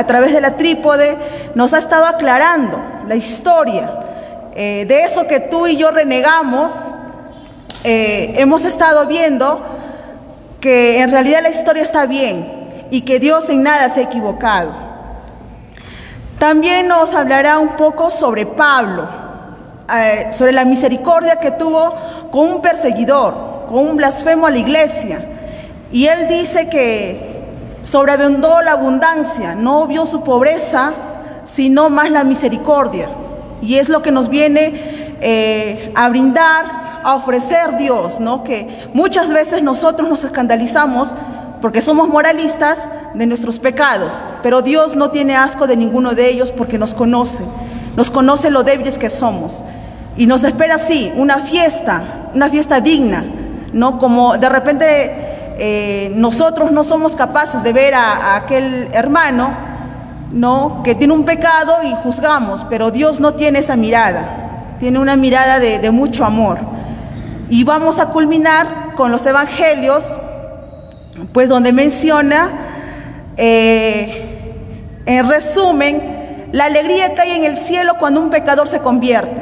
a través de la trípode, nos ha estado aclarando la historia eh, de eso que tú y yo renegamos. Eh, hemos estado viendo que en realidad la historia está bien y que Dios en nada se ha equivocado. También nos hablará un poco sobre Pablo, eh, sobre la misericordia que tuvo con un perseguidor, con un blasfemo a la iglesia. Y él dice que sobreabundó la abundancia, no vio su pobreza, sino más la misericordia. Y es lo que nos viene eh, a brindar a ofrecer Dios, ¿no? Que muchas veces nosotros nos escandalizamos porque somos moralistas de nuestros pecados, pero Dios no tiene asco de ninguno de ellos porque nos conoce, nos conoce lo débiles que somos y nos espera así una fiesta, una fiesta digna, no como de repente eh, nosotros no somos capaces de ver a, aquel hermano, no que tiene un pecado y juzgamos, pero Dios no tiene esa mirada, tiene una mirada de mucho amor. Y vamos a culminar con los evangelios, pues donde menciona, eh, en resumen, la alegría que hay en el cielo cuando un pecador se convierte,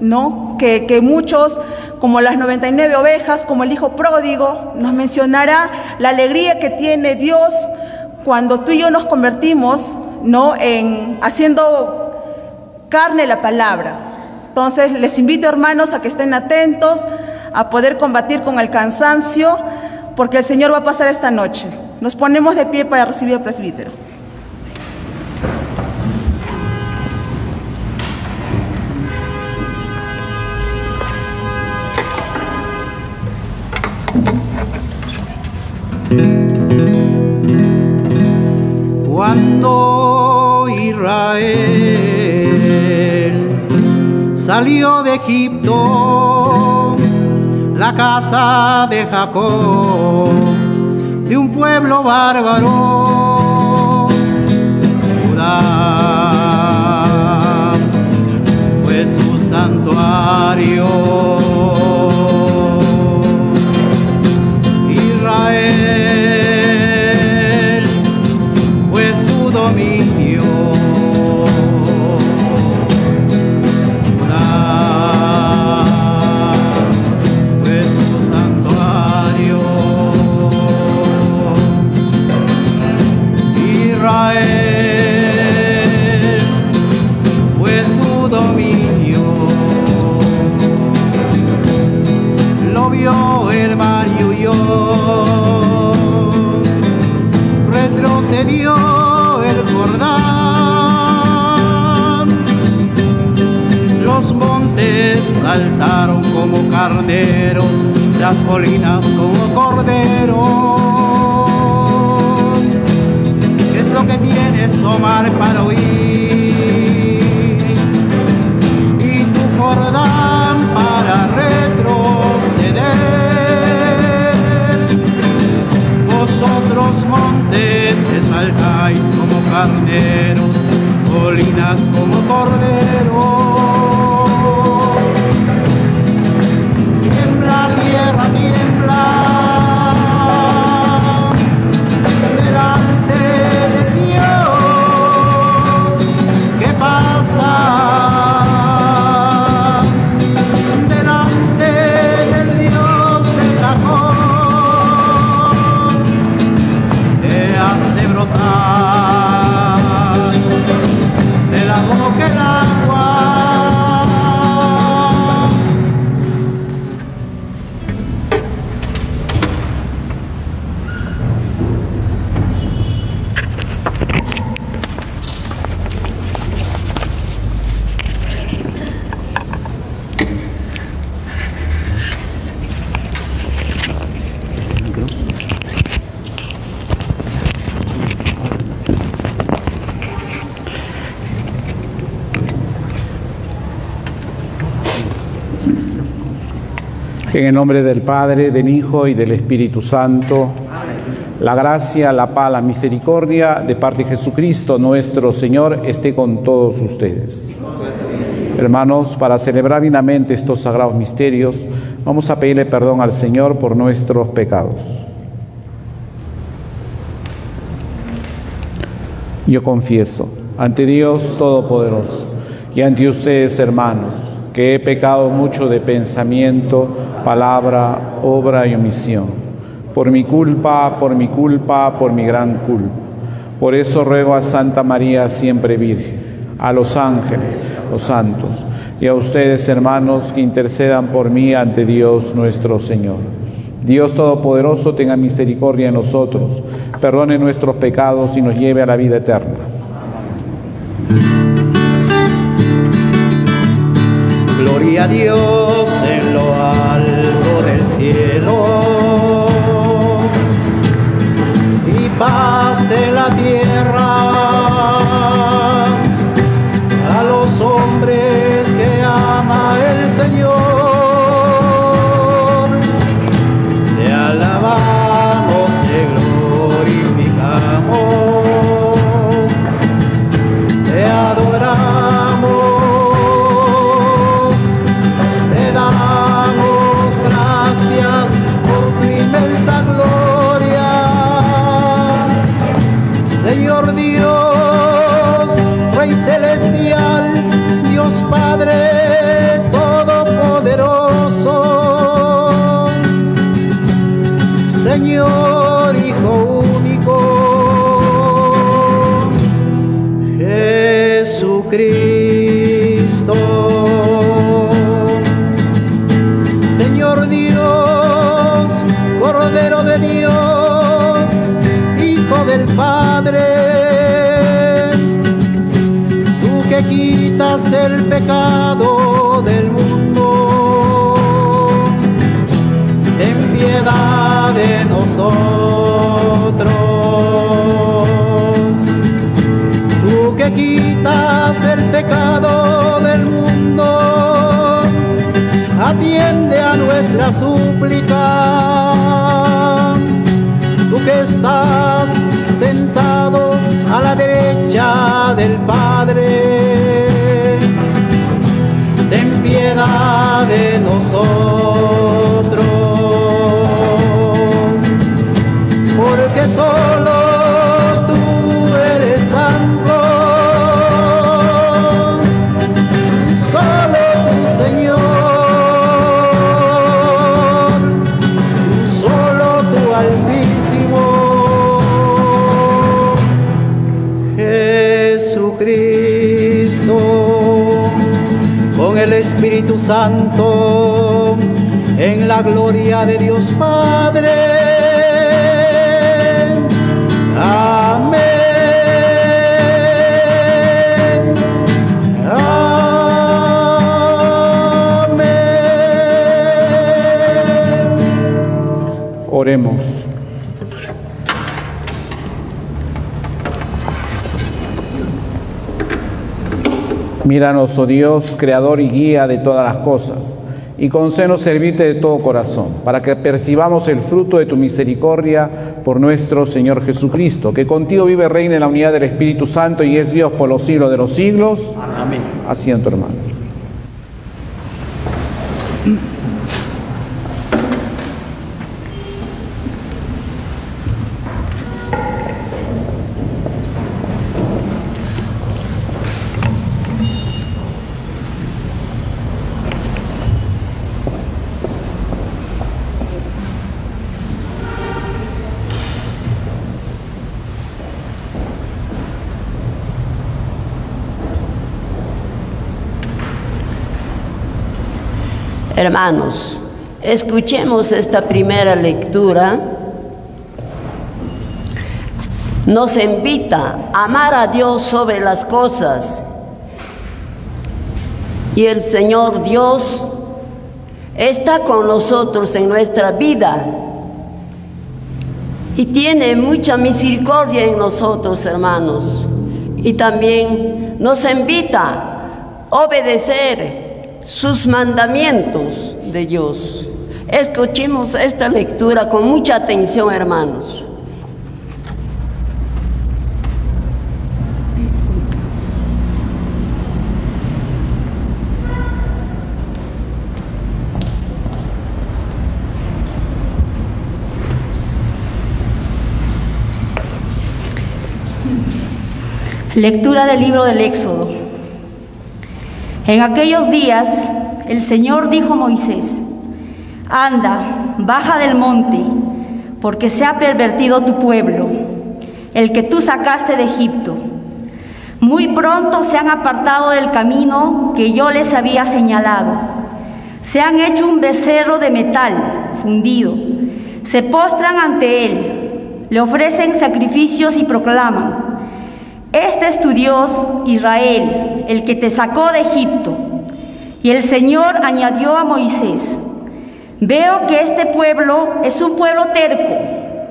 ¿no? Que, que muchos, como las 99 ovejas, como el hijo pródigo, nos mencionará la alegría que tiene Dios cuando tú y yo nos convertimos, ¿no? En haciendo carne la palabra. Entonces, les invito, hermanos, a que estén atentos a poder combatir con el cansancio, porque el Señor va a pasar esta noche. Nos ponemos de pie para recibir al presbítero. Cuando Israel salió de Egipto, la casa de Jacob, de un pueblo bárbaro. Judá fue su santuario. Carneros, las colinas como corderos. ¿Qué es lo que tienes, Omar, para oír? Y tu Jordán para retroceder. Vosotros montes saltáis como carneros, colinas como corderos. En el nombre del Padre, del Hijo y del Espíritu Santo, la gracia, la paz, la misericordia de parte de Jesucristo nuestro Señor esté con todos ustedes. Hermanos, para celebrar dignamente estos sagrados misterios, vamos a pedirle perdón al Señor por nuestros pecados. Yo confieso ante Dios Todopoderoso y ante ustedes, hermanos, que he pecado mucho de pensamiento, palabra, obra y omisión. Por mi culpa, por mi culpa, por mi gran culpa. Por eso ruego a Santa María, siempre Virgen, a los ángeles, los santos, y a ustedes, hermanos, que intercedan por mí ante Dios nuestro Señor. Dios Todopoderoso tenga misericordia de nosotros, perdone nuestros pecados y nos lleve a la vida eterna. A Dios en lo alto del cielo. Y paz en la tierra porque solo tú eres santo, solo tú Señor, solo tú Altísimo, Jesucristo, Espíritu Santo, la gloria de Dios Padre. Amén. Amén. Oremos. Míranos, oh Dios, creador y guía de todas las cosas, y concédenos servirte de todo corazón, para que percibamos el fruto de tu misericordia por nuestro Señor Jesucristo, que contigo vive, reina en la unidad del Espíritu Santo y es Dios por los siglos de los siglos. Amén. Asiento, hermanos. Hermanos, escuchemos esta primera lectura. Nos invita a amar a Dios sobre las cosas. Y el Señor Dios está con nosotros en nuestra vida. Y tiene mucha misericordia en nosotros, hermanos. Y también nos invita a obedecer sus mandamientos de Dios. Escuchemos esta lectura con mucha atención, hermanos. Lectura del libro del Éxodo. En aquellos días el Señor dijo a Moisés, Anda, baja del monte, porque se ha pervertido tu pueblo, el que tú sacaste de Egipto. Muy pronto se han apartado del camino que yo les había señalado. Se han hecho un becerro de metal fundido. Se postran ante él, le ofrecen sacrificios y proclaman, este es tu Dios, Israel, el que te sacó de Egipto. Y el Señor añadió a Moisés, veo que este pueblo es un pueblo terco,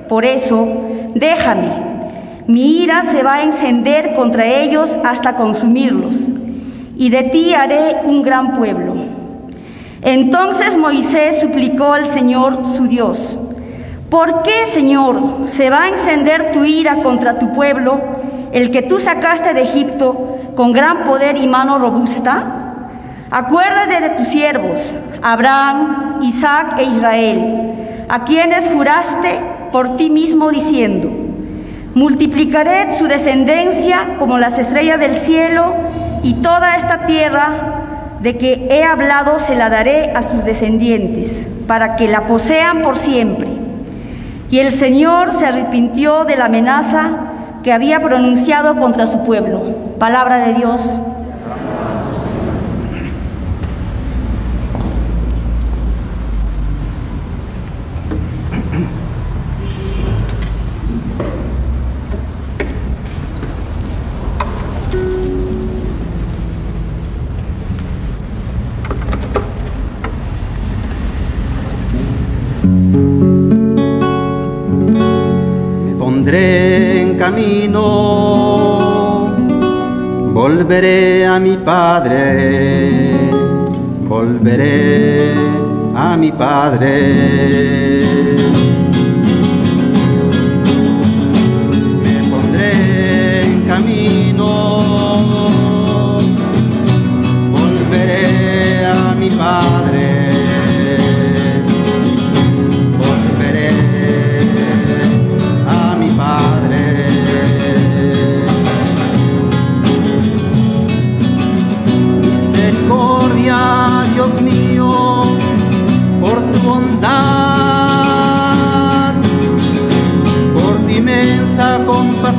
por eso déjame, mi ira se va a encender contra ellos hasta consumirlos, y de ti haré un gran pueblo. Entonces Moisés suplicó al Señor su Dios, ¿por qué, Señor, se va a encender tu ira contra tu pueblo? el que tú sacaste de Egipto con gran poder y mano robusta? Acuérdate de tus siervos, Abraham, Isaac e Israel, a quienes juraste por ti mismo diciendo, multiplicaré su descendencia como las estrellas del cielo y toda esta tierra de que he hablado se la daré a sus descendientes, para que la posean por siempre. Y el Señor se arrepintió de la amenaza que había pronunciado contra su pueblo. Palabra de Dios. Volveré a mi Padre, volveré a mi Padre. Me pondré en camino, volveré a mi Padre.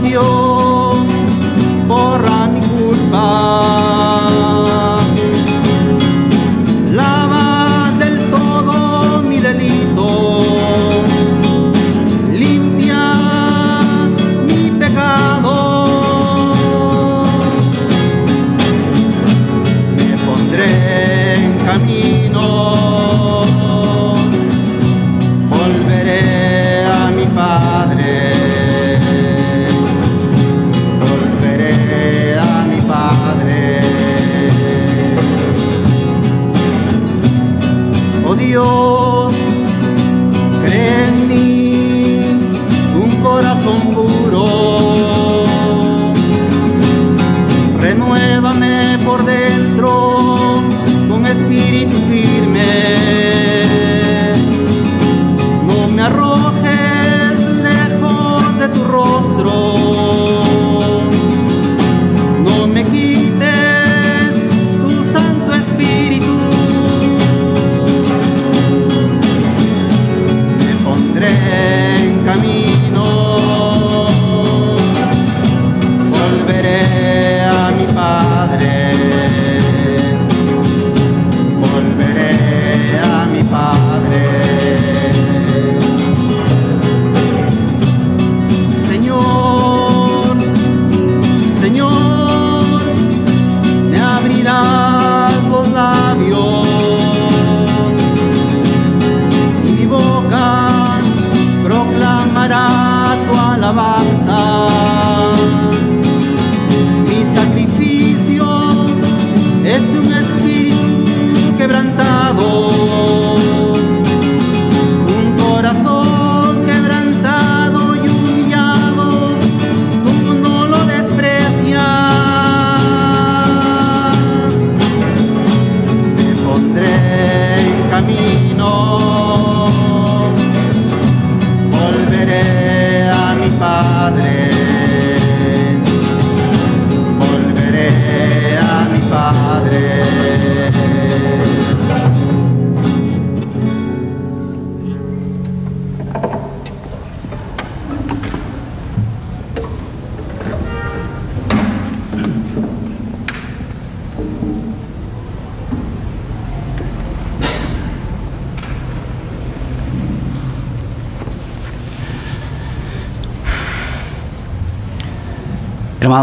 Compasión,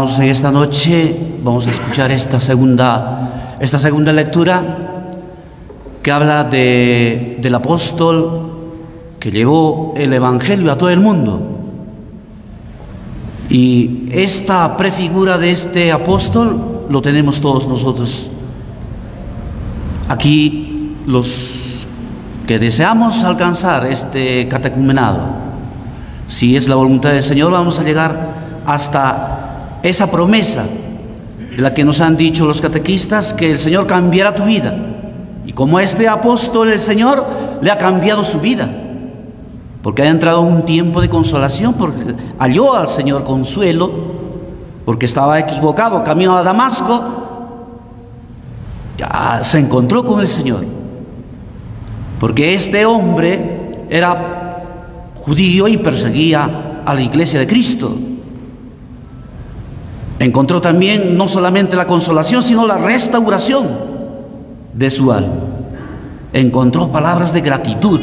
Hermanos, en esta noche vamos a escuchar esta segunda, esta segunda lectura que habla de, del apóstol que llevó el Evangelio a todo el mundo. Y esta prefigura de este apóstol lo tenemos todos nosotros. Aquí los que deseamos alcanzar este catecumenado, si es la voluntad del Señor, vamos a llegar hasta esa promesa de la que nos han dicho los catequistas, que el Señor cambiará tu vida. Y como este apóstol, el Señor le ha cambiado su vida, porque ha entrado en un tiempo de consolación, porque halló al Señor consuelo, porque estaba equivocado, camino a Damasco, ya se encontró con el Señor. Porque este hombre era judío y perseguía a la iglesia de Cristo. Encontró también no solamente la consolación, sino la restauración de su alma. Encontró palabras de gratitud,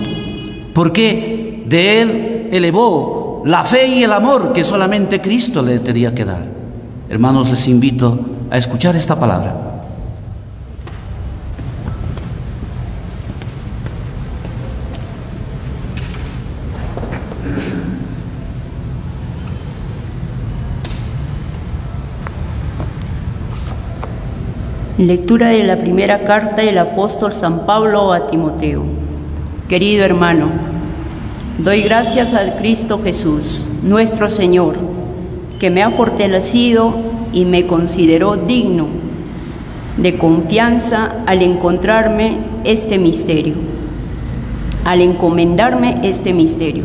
porque de él elevó la fe y el amor que solamente Cristo le tenía que dar. Hermanos, les invito a escuchar esta palabra. Lectura de la primera carta del apóstol San Pablo a Timoteo. Querido hermano, doy gracias a Cristo Jesús, nuestro Señor, que me ha fortalecido y me consideró digno de confianza al encontrarme este misterio, al encomendarme este misterio.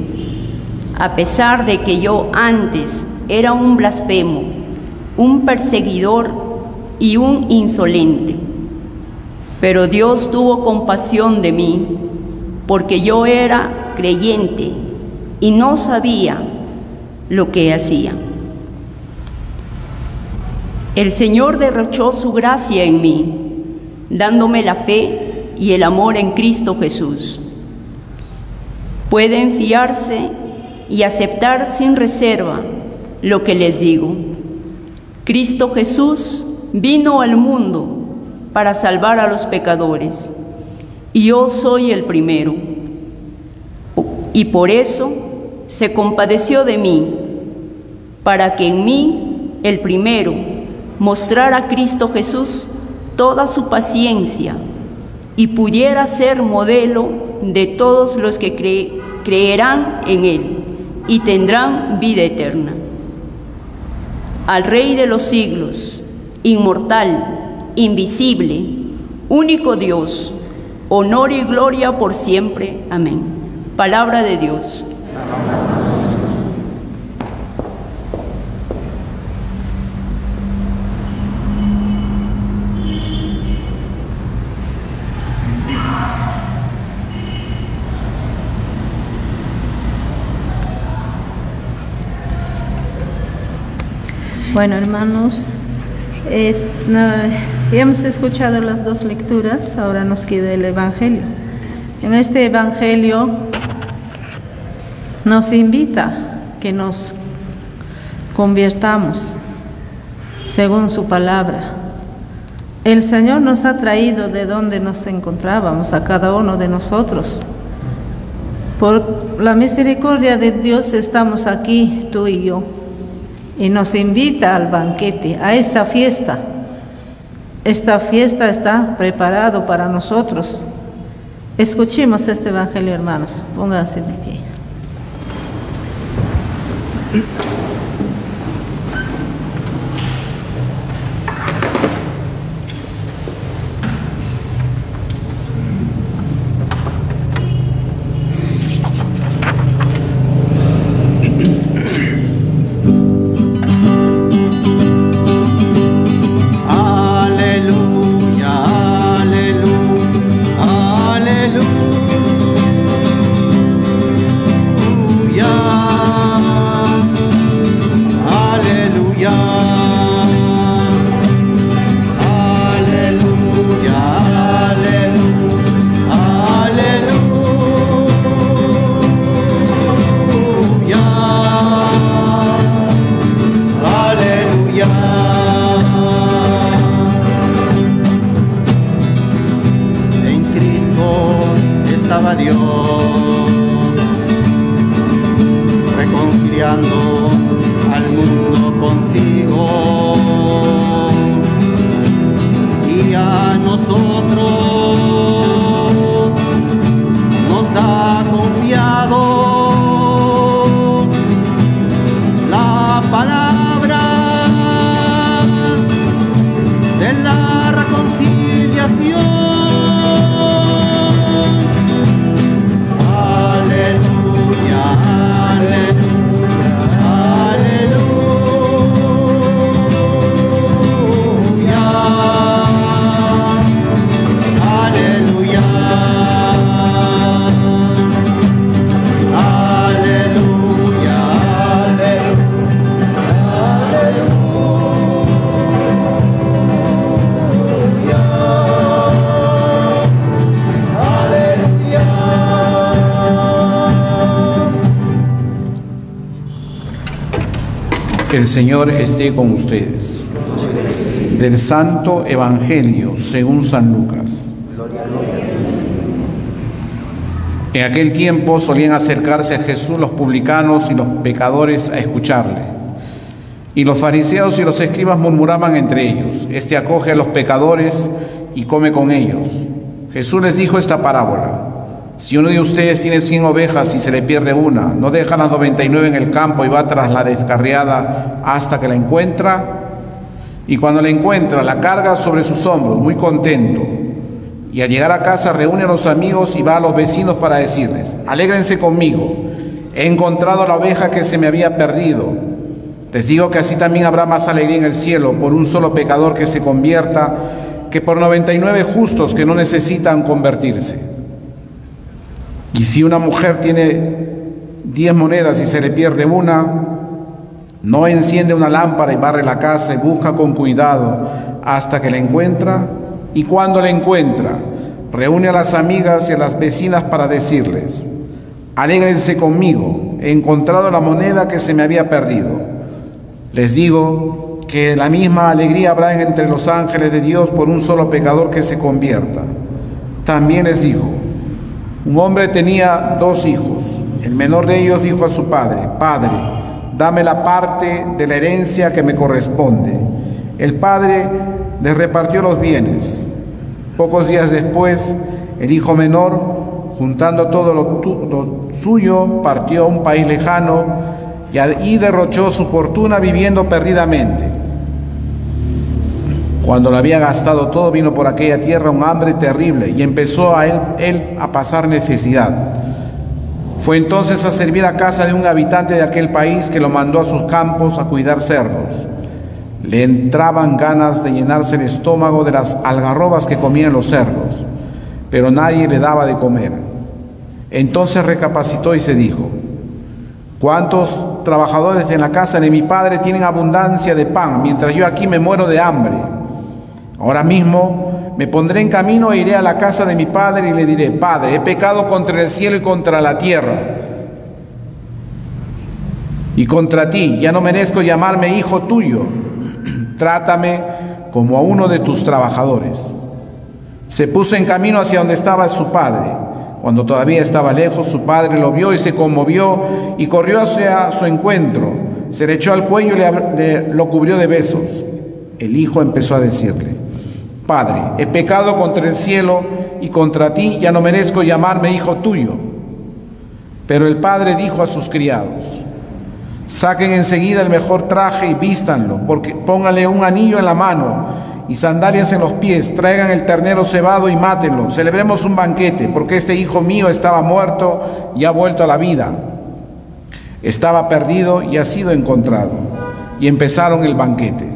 A pesar de que yo antes era un blasfemo, un perseguidor y un insolente. Pero Dios tuvo compasión de mí, porque yo era creyente y no sabía lo que hacía. El Señor derrochó su gracia en mí, dándome la fe y el amor en Cristo Jesús. Pueden fiarse y aceptar sin reserva lo que les digo. Cristo Jesús vino al mundo para salvar a los pecadores, y yo soy el primero. Y por eso se compadeció de mí, para que en mí, el primero, mostrara a Cristo Jesús toda su paciencia y pudiera ser modelo de todos los que creerán en Él y tendrán vida eterna. Al Rey de los siglos, inmortal, invisible, único Dios, honor y gloria por siempre. Amén. Palabra de Dios. Bueno, hermanos, hemos escuchado las dos lecturas, ahora nos queda el Evangelio. En este Evangelio nos invita que nos convirtamos según su palabra. El Señor nos ha traído de donde nos encontrábamos, a cada uno de nosotros. Por la misericordia de Dios estamos aquí, tú y yo y nos invita al banquete, a esta fiesta. Esta fiesta está preparado para nosotros. Escuchemos este evangelio, hermanos. Pónganse de pie. Señor esté con ustedes. Del Santo Evangelio según San Lucas. En aquel tiempo solían acercarse a Jesús los publicanos y los pecadores a escucharle. Y los fariseos y los escribas murmuraban entre ellos, Este acoge a los pecadores y come con ellos. Jesús les dijo esta parábola. Si uno de ustedes tiene cien ovejas y se le pierde una, ¿no deja las 99 en el campo y va tras la descarriada hasta que la encuentra? Y cuando la encuentra, la carga sobre sus hombros, muy contento. Y al llegar a casa reúne a los amigos y va a los vecinos para decirles, alégrense conmigo, he encontrado la oveja que se me había perdido. Les digo que así también habrá más alegría en el cielo por un solo pecador que se convierta que por 99 justos que no necesitan convertirse. Y si una mujer tiene 10 monedas y se le pierde una, no enciende una lámpara y barre la casa y busca con cuidado hasta que la encuentra. Y cuando la encuentra, reúne a las amigas y a las vecinas para decirles, alégrense conmigo, he encontrado la moneda que se me había perdido. Les digo que la misma alegría habrá entre los ángeles de Dios por un solo pecador que se convierta. También les dijo, un hombre tenía dos hijos. El menor de ellos dijo a su padre, Padre, dame la parte de la herencia que me corresponde. El padre le repartió los bienes. Pocos días después, el hijo menor, juntando todo lo, suyo, partió a un país lejano y ahí derrochó su fortuna viviendo perdidamente. Cuando lo había gastado todo, vino por aquella tierra un hambre terrible y empezó a él, a pasar necesidad. Fue entonces a servir a casa de un habitante de aquel país que lo mandó a sus campos a cuidar cerdos. Le entraban ganas de llenarse el estómago de las algarrobas que comían los cerdos, pero nadie le daba de comer. Entonces recapacitó y se dijo, ¿cuántos trabajadores en la casa de mi padre tienen abundancia de pan, mientras yo aquí me muero de hambre? Ahora mismo me pondré en camino e iré a la casa de mi padre y le diré, Padre, he pecado contra el cielo y contra la tierra. Y contra ti, ya no merezco llamarme hijo tuyo. Trátame como a uno de tus trabajadores. Se puso en camino hacia donde estaba su padre. Cuando todavía estaba lejos, su padre lo vio y se conmovió y corrió hacia su encuentro. Se le echó al cuello y le, lo cubrió de besos. El hijo empezó a decirle, Padre, he pecado contra el cielo y contra ti, ya no merezco llamarme hijo tuyo. Pero el padre dijo a sus criados, saquen enseguida el mejor traje y vístanlo, porque pónganle un anillo en la mano y sandalias en los pies, traigan el ternero cebado y mátenlo, celebremos un banquete, porque este hijo mío estaba muerto y ha vuelto a la vida. Estaba perdido y ha sido encontrado. Y empezaron el banquete.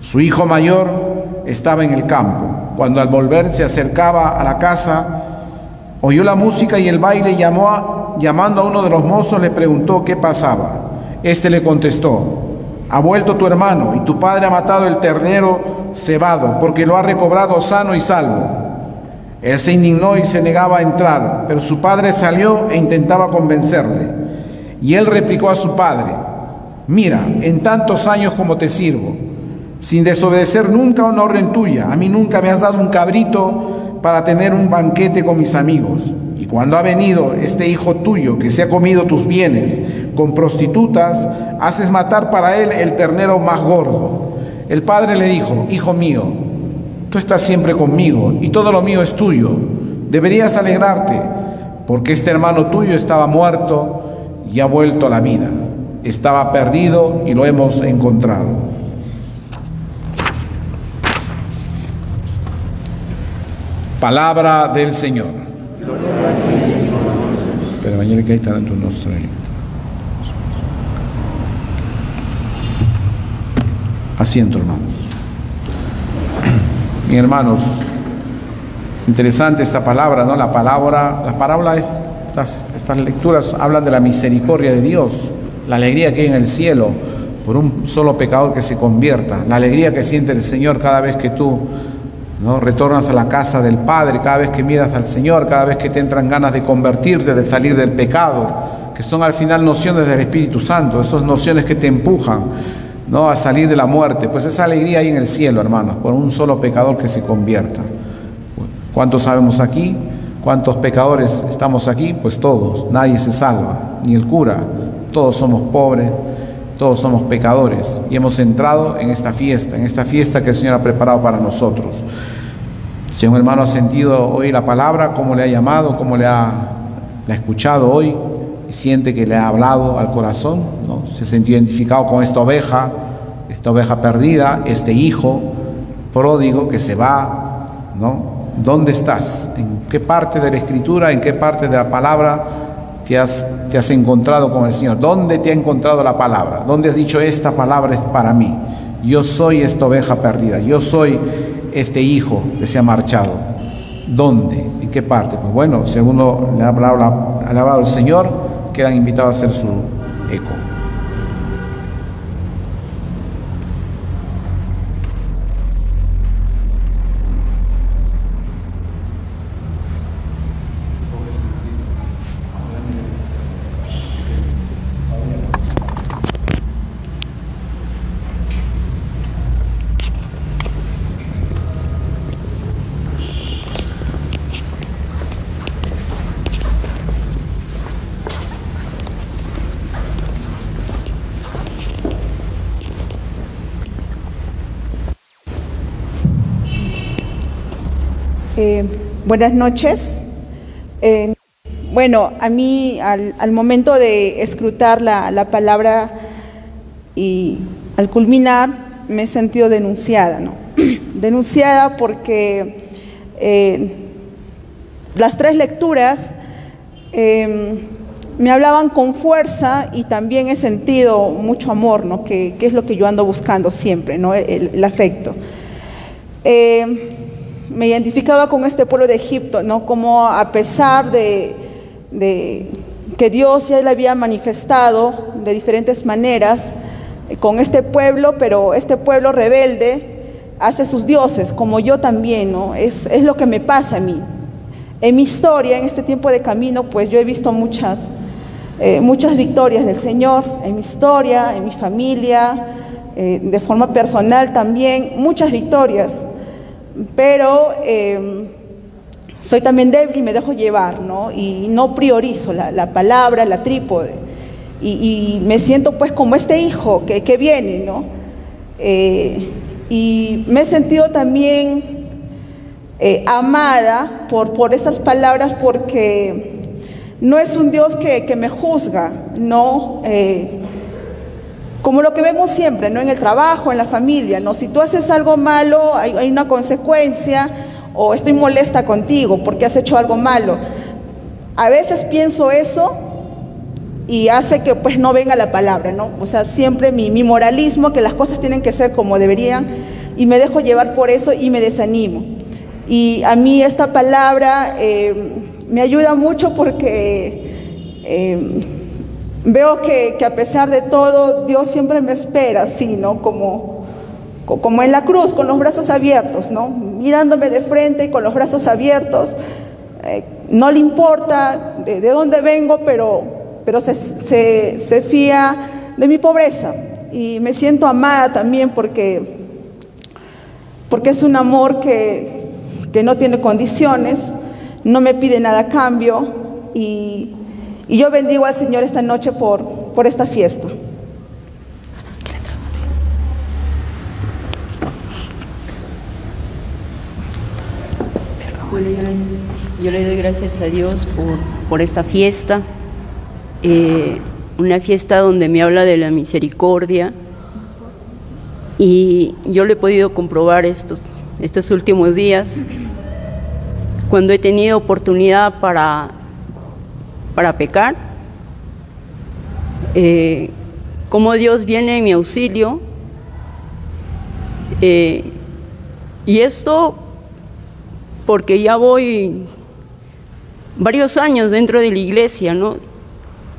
Su hijo mayor estaba en el campo. Cuando al volver se acercaba a la casa, oyó la música y el baile llamó llamando a uno de los mozos le preguntó qué pasaba. Este le contestó, ha vuelto tu hermano y tu padre ha matado el ternero cebado porque lo ha recobrado sano y salvo. Él se indignó y se negaba a entrar, pero su padre salió e intentaba convencerle. Y él replicó a su padre, mira, en tantos años como te sirvo, sin desobedecer nunca una orden tuya, a mí nunca me has dado un cabrito para tener un banquete con mis amigos. Y cuando ha venido este hijo tuyo que se ha comido tus bienes con prostitutas, haces matar para él el ternero más gordo. El padre le dijo, hijo mío, tú estás siempre conmigo y todo lo mío es tuyo. Deberías alegrarte porque este hermano tuyo estaba muerto y ha vuelto a la vida. Estaba perdido y lo hemos encontrado. Palabra del Señor. Pero Asiento, hermanos. Mis hermanos, interesante esta palabra, ¿no? La palabra, la palabra es, estas, estas lecturas hablan de la misericordia de Dios, la alegría que hay en el cielo por un solo pecador que se convierta, la alegría que siente el Señor cada vez que tú ¿no? Retornas a la casa del Padre cada vez que miras al Señor, cada vez que te entran ganas de convertirte, de salir del pecado, que son al final nociones del Espíritu Santo, esas nociones que te empujan ¿no? a salir de la muerte. Pues esa alegría hay en el cielo, hermanos, por un solo pecador que se convierta. ¿Cuántos sabemos aquí? ¿Cuántos pecadores estamos aquí? Pues todos, nadie se salva, ni el cura, todos somos pobres, todos somos pecadores y hemos entrado en esta fiesta, en esta fiesta que el Señor ha preparado para nosotros. Si un hermano ha sentido hoy la palabra, cómo le ha llamado, cómo le ha, ha escuchado hoy, siente que le ha hablado al corazón, ¿no? se siente identificado con esta oveja, esta oveja perdida, este hijo pródigo que se va, ¿no? ¿Dónde estás? ¿En qué parte de la escritura, en qué parte de la palabra te has, te has encontrado con el Señor? ¿Dónde te ha encontrado la palabra? ¿Dónde has dicho esta palabra es para mí? Yo soy esta oveja perdida, yo soy este hijo que se ha marchado. ¿Dónde? ¿En qué parte? Pues bueno, ha hablado, le ha hablado el Señor, quedan invitados a hacer su eco. Eh, buenas noches. Eh, bueno, a mí al, momento de escrutar la, palabra y al culminar me he sentido denunciada, ¿no? denunciada porque eh, las tres lecturas me hablaban con fuerza y también he sentido mucho amor, ¿no? que, es lo que yo ando buscando siempre, ¿no? el, afecto me identificaba con este pueblo de Egipto, ¿no? Como a pesar de, que Dios ya le había manifestado de diferentes maneras eh, con este pueblo, pero este pueblo rebelde hace sus dioses, como yo también, ¿no? Es, lo que me pasa a mí. En mi historia, en este tiempo de camino, pues yo he visto muchas, eh, muchas victorias del Señor, en mi historia, en mi familia, eh, de forma personal también, muchas victorias pero em, soy también débil y me dejo llevar, ¿no? Y no priorizo la, palabra, la trípode. Y, me siento pues como este hijo que, viene, ¿no? Eh, y me he sentido también eh, amada por, por estas palabras porque no es un Dios que, me juzga, no eh, como lo que vemos siempre, ¿no? En el trabajo, en la familia, ¿no? Si tú haces algo malo, hay, una consecuencia, o estoy molesta contigo porque has hecho algo malo. A veces pienso eso y hace que pues no venga la palabra, ¿no? O sea, siempre mi, moralismo, que las cosas tienen que ser como deberían, y me dejo llevar por eso y me desanimo. Y a mí esta palabra eh, me ayuda mucho porque... Eh, Veo que, a pesar de todo, Dios siempre me espera así, ¿no? Como, como en la cruz, con los brazos abiertos, ¿no? Mirándome de frente y con los brazos abiertos. Eh, no le importa de, dónde vengo, pero, pero se, se, fía de mi pobreza. Y me siento amada también porque, porque es un amor que, que no tiene condiciones, no me pide nada a cambio, y, y yo bendigo al Señor esta noche por, por esta fiesta. Yo le doy gracias a Dios por, por esta fiesta, eh, una fiesta donde me habla de la misericordia y yo lo he podido comprobar estos, estos últimos días cuando he tenido oportunidad para, para pecar, eh, cómo Dios viene en mi auxilio. eh, y esto porque ya voy varios años dentro de la iglesia, ¿no?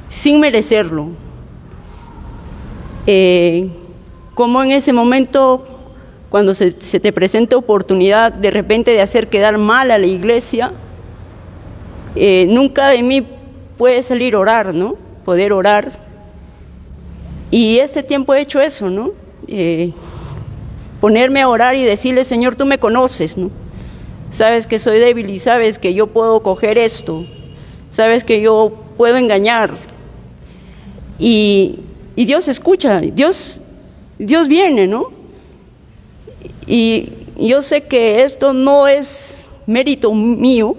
Sin merecerlo. Eh, como en ese momento, cuando se, te presenta oportunidad de repente de hacer quedar mal a la iglesia, eh, nunca de mí puede salir orar, ¿no? Poder orar. Y este tiempo he hecho eso, ¿no? Eh, ponerme a orar y decirle, Señor, tú me conoces, ¿no? Sabes que soy débil y sabes que yo puedo coger esto. Sabes que yo puedo engañar. Y, y Dios escucha, Dios, Dios viene, ¿no? Y yo sé que esto no es mérito mío,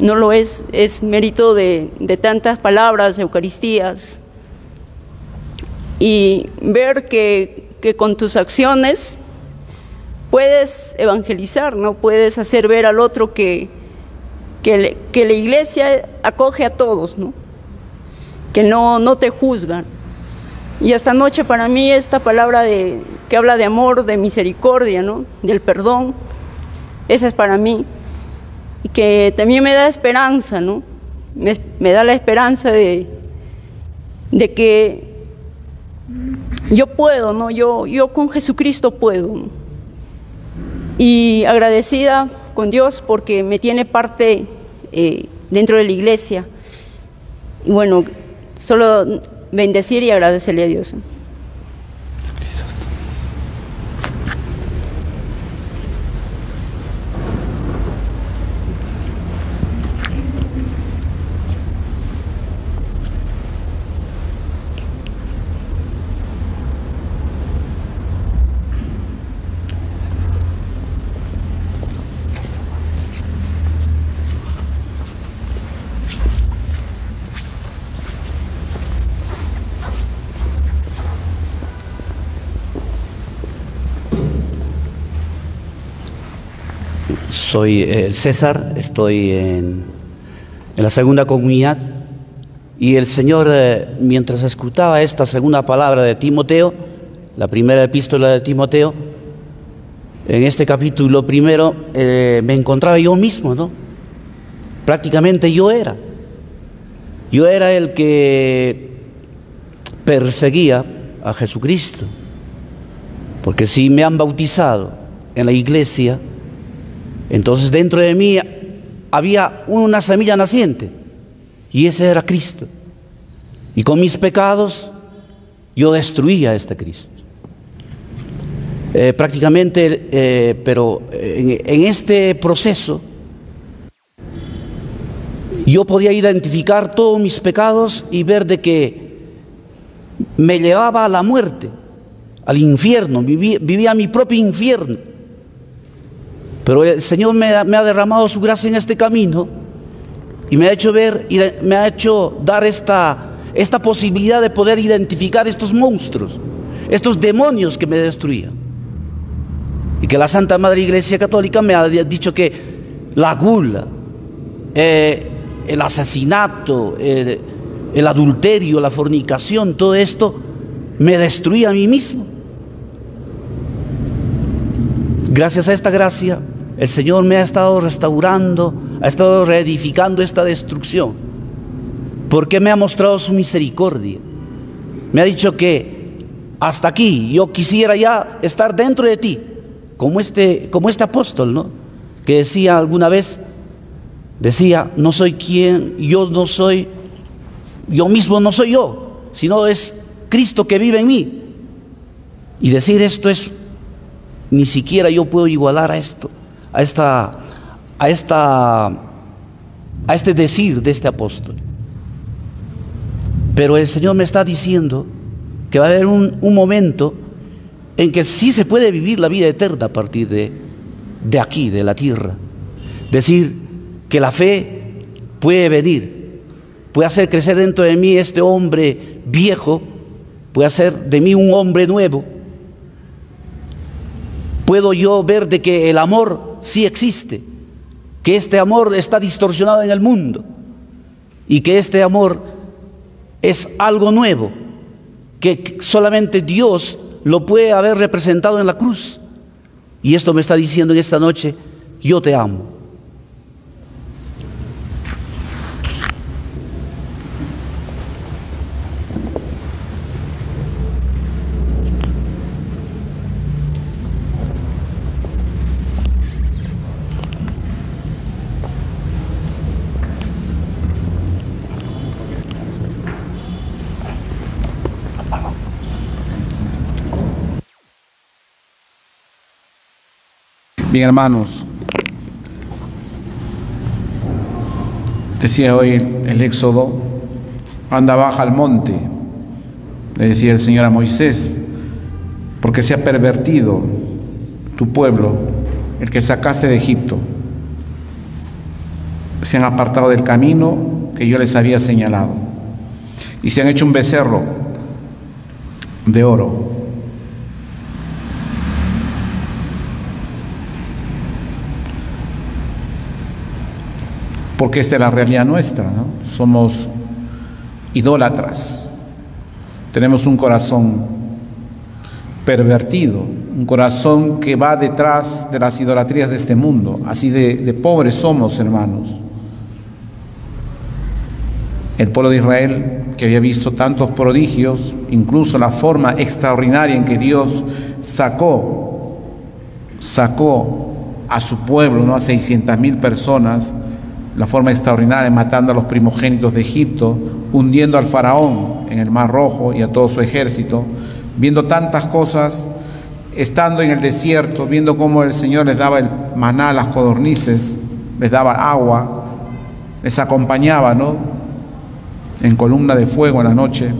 no lo es, es mérito de, tantas palabras, Eucaristías. Y ver que, con tus acciones puedes evangelizar, ¿no? Puedes hacer ver al otro que, que la iglesia acoge a todos, ¿no? Que no, no te juzgan. Y esta noche para mí esta palabra de, que habla de amor, de misericordia, ¿no? Del perdón, esa es para mí. Y que también me da esperanza, ¿no? Me, da la esperanza de, de que yo puedo, ¿no? Yo, yo con Jesucristo puedo. y agradecida con Dios porque me tiene parte eh, dentro de la iglesia. Y bueno, solo bendecir y agradecerle a Dios. Soy eh, César, estoy en, en la segunda comunidad y el Señor, eh, mientras escuchaba esta segunda palabra de Timoteo, la primera epístola de Timoteo, en este capítulo primero eh, me encontraba yo mismo, ¿no? Prácticamente yo era. Yo era el que perseguía a Jesucristo. Porque si me han bautizado en la iglesia, entonces dentro de mí había una semilla naciente y ese era Cristo. Y con mis pecados yo destruía a este Cristo. Eh, prácticamente, eh, pero en, este proceso yo podía identificar todos mis pecados y ver de que me llevaba a la muerte, al infierno, vivía mi propio infierno. Pero el Señor me ha, derramado su gracia en este camino y me ha hecho ver y me ha hecho dar esta, esta posibilidad de poder identificar estos monstruos, estos demonios que me destruían. Y que la Santa Madre Iglesia Católica me ha dicho que la gula, eh, el asesinato, el adulterio, la fornicación, todo esto me destruía a mí mismo. Gracias a esta gracia, el Señor me ha estado restaurando, ha estado reedificando esta destrucción. Porque me ha mostrado su misericordia. Me ha dicho que hasta aquí yo quisiera ya estar dentro de ti, como este, como este apóstol, ¿no? Que decía alguna vez, decía, no soy quien, yo no soy, yo mismo no soy yo, sino es Cristo que vive en mí. Y decir esto es, ni siquiera yo puedo igualar a esto, a esta, a esta a este decir de este apóstol. Pero el Señor me está diciendo que va a haber un, un momento en que sí se puede vivir la vida eterna a partir de, de aquí, de la tierra. Decir que la fe puede venir, puede hacer crecer dentro de mí este hombre viejo, puede hacer de mí un hombre nuevo. Puedo yo ver de que el amor sí existe, que este amor está distorsionado en el mundo y que este amor es algo nuevo, que solamente Dios lo puede haber representado en la cruz. Y esto me está diciendo en esta noche, yo te amo. Hermanos, decía hoy el Éxodo, anda baja al monte, le decía el Señor a Moisés, porque se ha pervertido tu pueblo, el que sacaste de Egipto. Se han apartado del camino que yo les había señalado y se han hecho un becerro de oro porque esta es la realidad nuestra. Somos idólatras, tenemos un corazón pervertido, un corazón que va detrás de las idolatrías de este mundo, así de, de pobres somos, hermanos. El pueblo de Israel, que había visto tantos prodigios, incluso la forma extraordinaria en que Dios sacó, sacó a su pueblo, ¿no? a 600 mil personas, la forma extraordinaria matando a los primogénitos de Egipto, hundiendo al faraón en el Mar Rojo y a todo su ejército, viendo tantas cosas, estando en el desierto, viendo cómo el Señor les daba el maná a las codornices, les daba agua, les acompañaba, ¿no? En columna de fuego en la noche.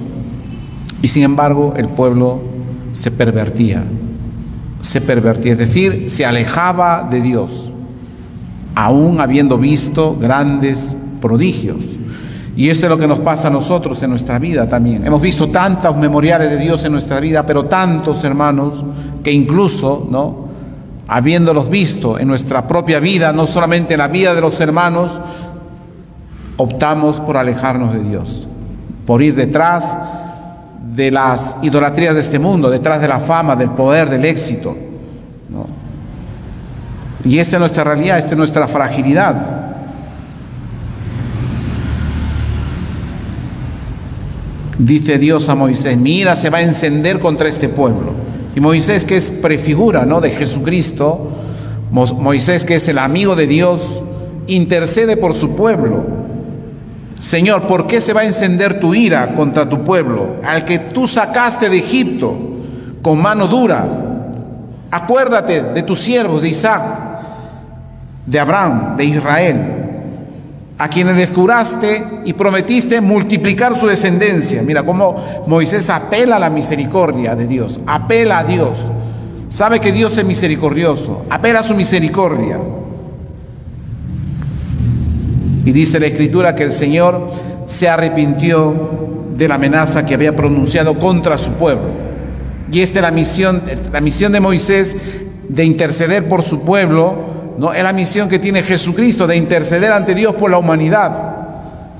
Y sin embargo, el pueblo se pervertía, se pervertía, es decir, se alejaba de Dios aún habiendo visto grandes prodigios. Y esto es lo que nos pasa a nosotros en nuestra vida también. Hemos visto tantos memoriales de Dios en nuestra vida, pero tantos hermanos que incluso, ¿no? Habiéndolos visto en nuestra propia vida, no solamente en la vida de los hermanos, optamos por alejarnos de Dios, por ir detrás de las idolatrías de este mundo, detrás de la fama, del poder, del éxito. Y esta es nuestra realidad, esta es nuestra fragilidad. Dice Dios a Moisés, mira, se va a encender contra este pueblo. Y Moisés, que es prefigura ¿no? de Jesucristo, Moisés, que es el amigo de Dios, intercede por su pueblo. Señor, ¿por qué se va a encender tu ira contra tu pueblo, al que tú sacaste de Egipto con mano dura? Acuérdate de tus siervos de Isaac, de Abraham, de Israel, a quienes les juraste y prometiste multiplicar su descendencia. Mira cómo Moisés apela a la misericordia de Dios, apela a Dios. Sabe que Dios es misericordioso, apela a su misericordia. Y dice la escritura que el Señor se arrepintió de la amenaza que había pronunciado contra su pueblo. Y esta es la misión, la misión de Moisés de interceder por su pueblo ¿no? Es la misión que tiene Jesucristo de interceder ante Dios por la humanidad.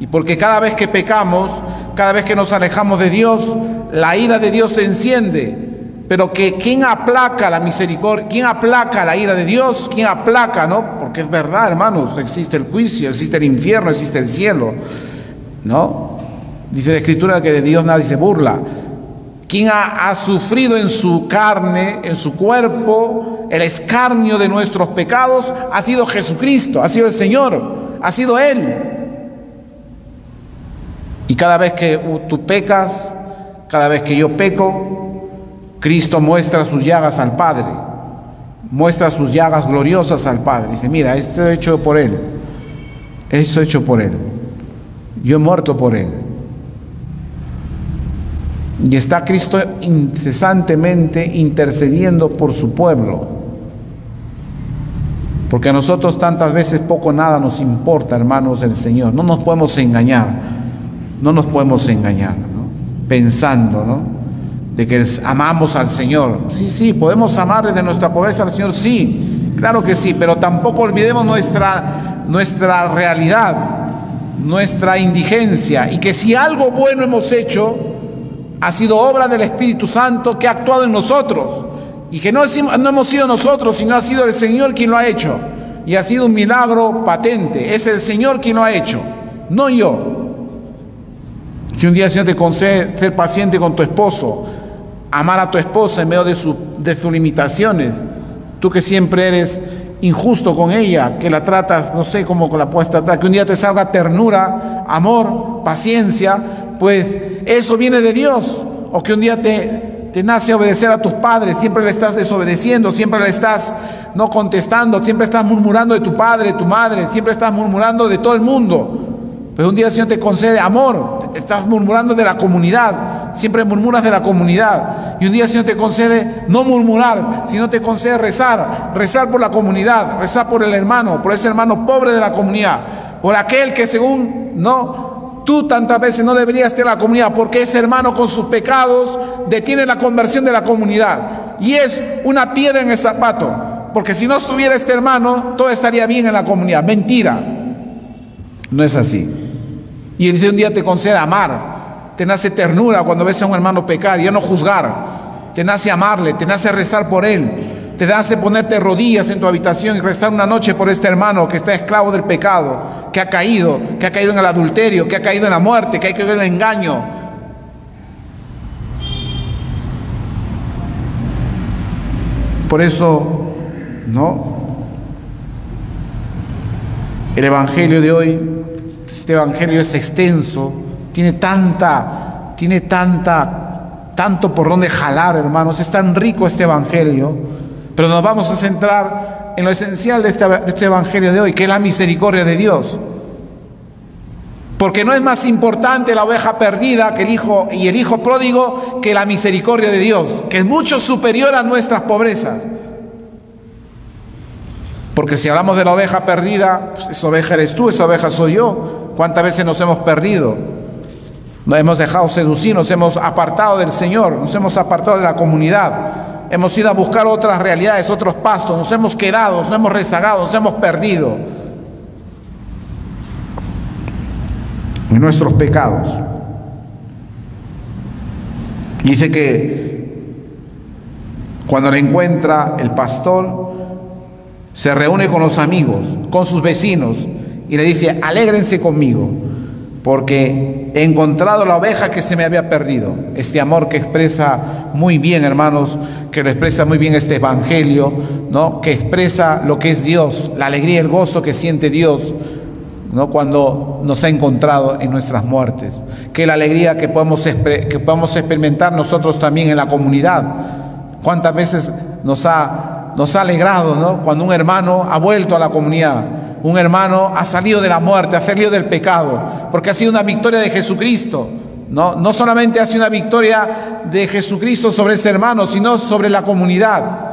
Y porque cada vez que pecamos, cada vez que nos alejamos de Dios, la ira de Dios se enciende. Pero que quién aplaca la misericordia, quién aplaca la ira de Dios, quién aplaca, ¿no? Porque es verdad, hermanos, existe el juicio, existe el infierno, existe el cielo, ¿no? Dice la escritura que de Dios nadie se burla. ¿Quién ha, sufrido en su carne, en su cuerpo, el escarnio de nuestros pecados ha sido Jesucristo, ha sido el Señor, ha sido Él. Y cada vez que tú pecas, cada vez que yo peco, Cristo muestra sus llagas al Padre, muestra sus llagas gloriosas al Padre. Dice, mira, esto he hecho por Él. Eso hecho por Él. Yo he muerto por Él. Y está Cristo incesantemente intercediendo por su pueblo. Porque a nosotros tantas veces poco nada nos importa, hermanos del Señor. No nos podemos engañar. No nos podemos engañar. Pensando, ¿no? De que amamos al Señor. Sí, sí, podemos amar desde nuestra pobreza al Señor, sí. Claro que sí, pero tampoco olvidemos nuestra, nuestra realidad, nuestra indigencia. Y que si algo bueno hemos hecho, ha sido obra del Espíritu Santo que ha actuado en nosotros. Y que no, hemos sido nosotros, sino ha sido el Señor quien lo ha hecho. Y ha sido un milagro patente. Es el Señor quien lo ha hecho, no yo. Si un día el Señor te concede ser paciente con tu esposo, amar a tu esposa en medio de, de sus limitaciones, tú que siempre eres injusto con ella, que la tratas, no sé cómo la puedes tratar, que un día te salga ternura, amor, paciencia, pues eso viene de Dios. O que un día te, te nace obedecer a tus padres, siempre le estás desobedeciendo, siempre le estás no contestando, siempre estás murmurando de tu padre, tu madre, siempre estás murmurando de todo el mundo. Pero un día el Señor te concede amor, estás murmurando de la comunidad, siempre murmuras de la comunidad. Y un día el Señor te concede no murmurar, sino te concede rezar, rezar por la comunidad, rezar por el hermano, por ese hermano pobre de la comunidad, por aquel que según no tú tantas veces no deberías estar en la comunidad, porque ese hermano con sus pecados detiene la conversión de la comunidad y es una piedra en el zapato, porque si no estuviera este hermano, todo estaría bien en la comunidad. Mentira. No es así. Y el un día te concede amar, te nace ternura cuando ves a un hermano pecar, ya no juzgar, te nace amarle, te nace rezar por él, te nace ponerte rodillas en tu habitación y rezar una noche por este hermano que está esclavo del pecado, que ha caído, que ha caído en el adulterio, que ha caído en la muerte, que ha caído en el engaño. Por eso, ¿no? El Evangelio de hoy, este Evangelio es extenso, tiene tanta, tiene tanta, tanto por donde jalar, hermanos, es tan rico este Evangelio, pero nos vamos a centrar en lo esencial de este, Evangelio de hoy, que es la misericordia de Dios. Porque no es más importante la oveja perdida que el hijo y el hijo pródigo que la misericordia de Dios, que es mucho superior a nuestras pobrezas. Porque si hablamos de la oveja perdida, pues esa oveja eres tú, esa oveja soy yo. ¿Cuántas veces nos hemos perdido? Nos hemos dejado seducir, nos hemos apartado del Señor, nos hemos apartado de la comunidad. Hemos ido a buscar otras realidades, otros pastos, nos hemos quedado, nos hemos rezagado, nos hemos perdido en nuestros pecados. Dice que cuando le encuentra el pastor, se reúne con los amigos, con sus vecinos y le dice, alégrense conmigo, porque he encontrado la oveja que se me había perdido. Este amor que expresa muy bien, hermanos, que lo expresa muy bien este evangelio, ¿no? Que expresa lo que es Dios, la alegría el gozo que siente Dios, ¿no? Cuando nos ha encontrado en nuestras muertes. Que la alegría que podemos, que podemos experimentar nosotros también en la comunidad. ¿Cuántas veces nos ha nos ha alegrado, ¿no? Cuando un hermano ha vuelto a la comunidad, un hermano ha salido de la muerte, ha salido del pecado, porque ha sido una victoria de Jesucristo. No, no solamente ha sido una victoria de Jesucristo sobre ese hermano, sino sobre la comunidad.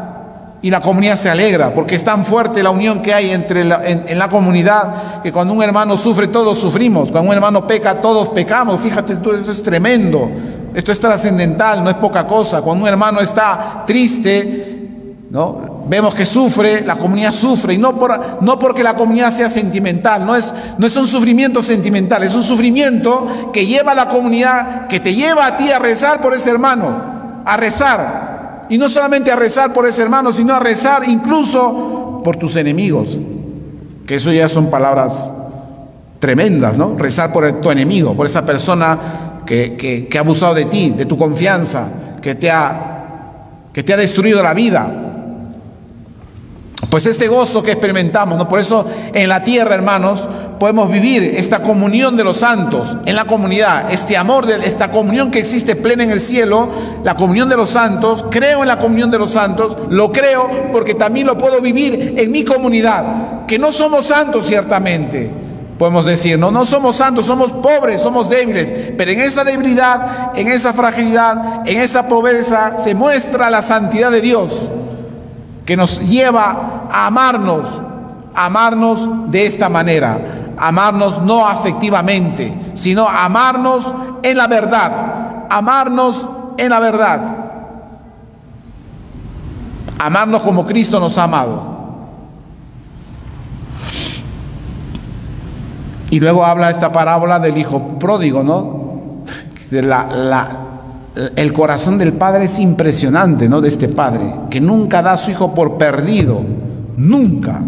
Y la comunidad se alegra porque es tan fuerte la unión que hay entre la, en, la comunidad que cuando un hermano sufre todos sufrimos, cuando un hermano peca todos pecamos. Fíjate, esto es tremendo, esto es trascendental, no es poca cosa. Cuando un hermano está triste, ¿no? Vemos que sufre, la comunidad sufre, y no, por, no porque la comunidad sea sentimental, no es, no es un sufrimiento sentimental, es un sufrimiento que lleva a la comunidad, que te lleva a ti a rezar por ese hermano, a rezar. Y no solamente a rezar por ese hermano, sino a rezar incluso por tus enemigos, que eso ya son palabras tremendas, ¿no? Rezar por tu enemigo, por esa persona que, que, ha abusado de ti, de tu confianza, que te ha, que te ha destruido la vida, pues este gozo que experimentamos, ¿no? Por eso en la tierra, hermanos, podemos vivir esta comunión de los santos en la comunidad, este amor, de, esta comunión que existe plena en el cielo, la comunión de los santos, creo en la comunión de los santos, lo creo porque también lo puedo vivir en mi comunidad, que no somos santos ciertamente, Podemos decir, no, no somos santos, somos pobres, somos débiles, pero en esa debilidad, en esa fragilidad, en esa pobreza se muestra la santidad de Dios, que nos lleva a amarnos, amarnos de esta manera, amarnos no afectivamente, sino amarnos en la verdad, amarnos en la verdad, amarnos como Cristo nos ha amado. Y luego habla esta parábola del hijo pródigo, ¿no? La, la, el corazón del padre es impresionante, ¿no? De este padre, que nunca da a su hijo por perdido, nunca.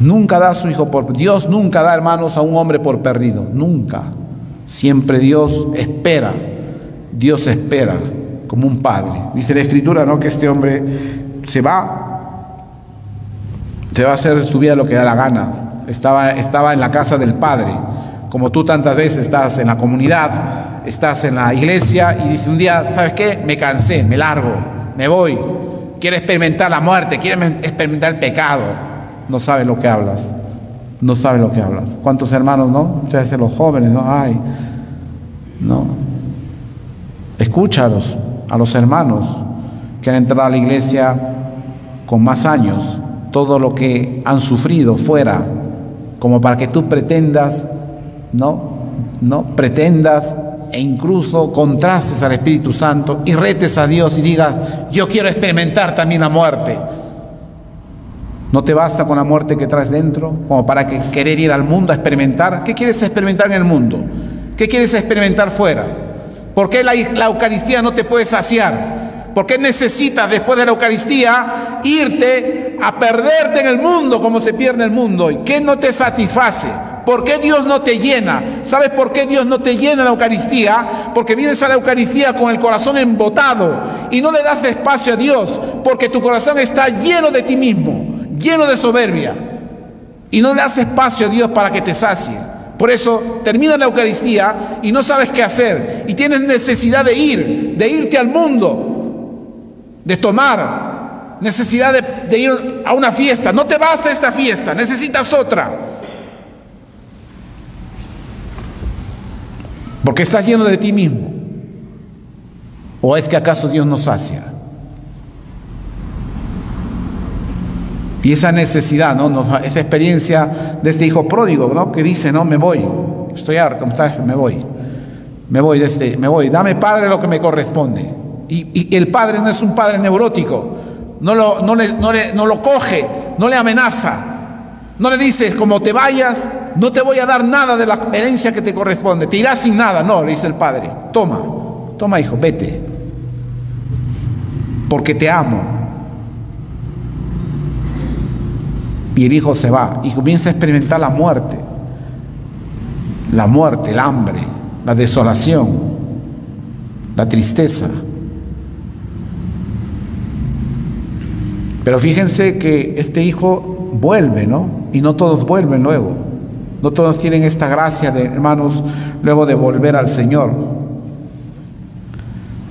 Nunca da a su hijo por Dios nunca da hermanos a un hombre por perdido, nunca. Siempre Dios espera. Dios espera como un padre. Dice la escritura, ¿no? Que este hombre se va, se va a hacer su vida lo que da la gana. Estaba, estaba en la casa del Padre, como tú tantas veces estás en la comunidad, estás en la iglesia y dice un día, ¿sabes qué? Me cansé, me largo, me voy. Quiero experimentar la muerte, quiero experimentar el pecado. No sabes lo que hablas, no sabes lo que hablas. ¿Cuántos hermanos, no? Muchas veces los jóvenes, ¿no? Ay, no. Escúchalos a los hermanos que han entrado a la iglesia con más años, todo lo que han sufrido fuera como para que tú pretendas, ¿no? ¿No? Pretendas e incluso contrastes al Espíritu Santo y retes a Dios y digas, yo quiero experimentar también la muerte. ¿No te basta con la muerte que traes dentro como para que querer ir al mundo a experimentar? ¿Qué quieres experimentar en el mundo? ¿Qué quieres experimentar fuera? ¿Por qué la, la Eucaristía no te puede saciar? ¿Por qué necesitas después de la Eucaristía irte a perderte en el mundo como se pierde el mundo? ¿Y qué no te satisface? ¿Por qué Dios no te llena? ¿Sabes por qué Dios no te llena la Eucaristía? Porque vienes a la Eucaristía con el corazón embotado y no le das espacio a Dios porque tu corazón está lleno de ti mismo, lleno de soberbia y no le das espacio a Dios para que te sacie. Por eso termina la Eucaristía y no sabes qué hacer y tienes necesidad de ir, de irte al mundo, de tomar, necesidad de, ir a una fiesta. No te basta esta fiesta, necesitas otra. Porque estás lleno de ti mismo. ¿O es que acaso Dios nos sacia? Y esa necesidad, ¿no? esa experiencia de este hijo pródigo, ¿no? Que dice, no, me voy, estoy harto, me voy, me voy, desde, me voy, dame padre lo que me corresponde. Y, el padre no es un padre neurótico, no lo, no, le, no, lo coge, no le amenaza, no le dice, como te vayas, no te voy a dar nada de la herencia que te corresponde, te irás sin nada, no, le dice el padre, toma, toma hijo, vete, porque te amo. Y el hijo se va y comienza a experimentar la muerte, la muerte, el hambre, la desolación, la tristeza. Pero fíjense que este hijo vuelve, ¿no? Y no todos vuelven luego. No todos tienen esta gracia de hermanos luego de volver al Señor.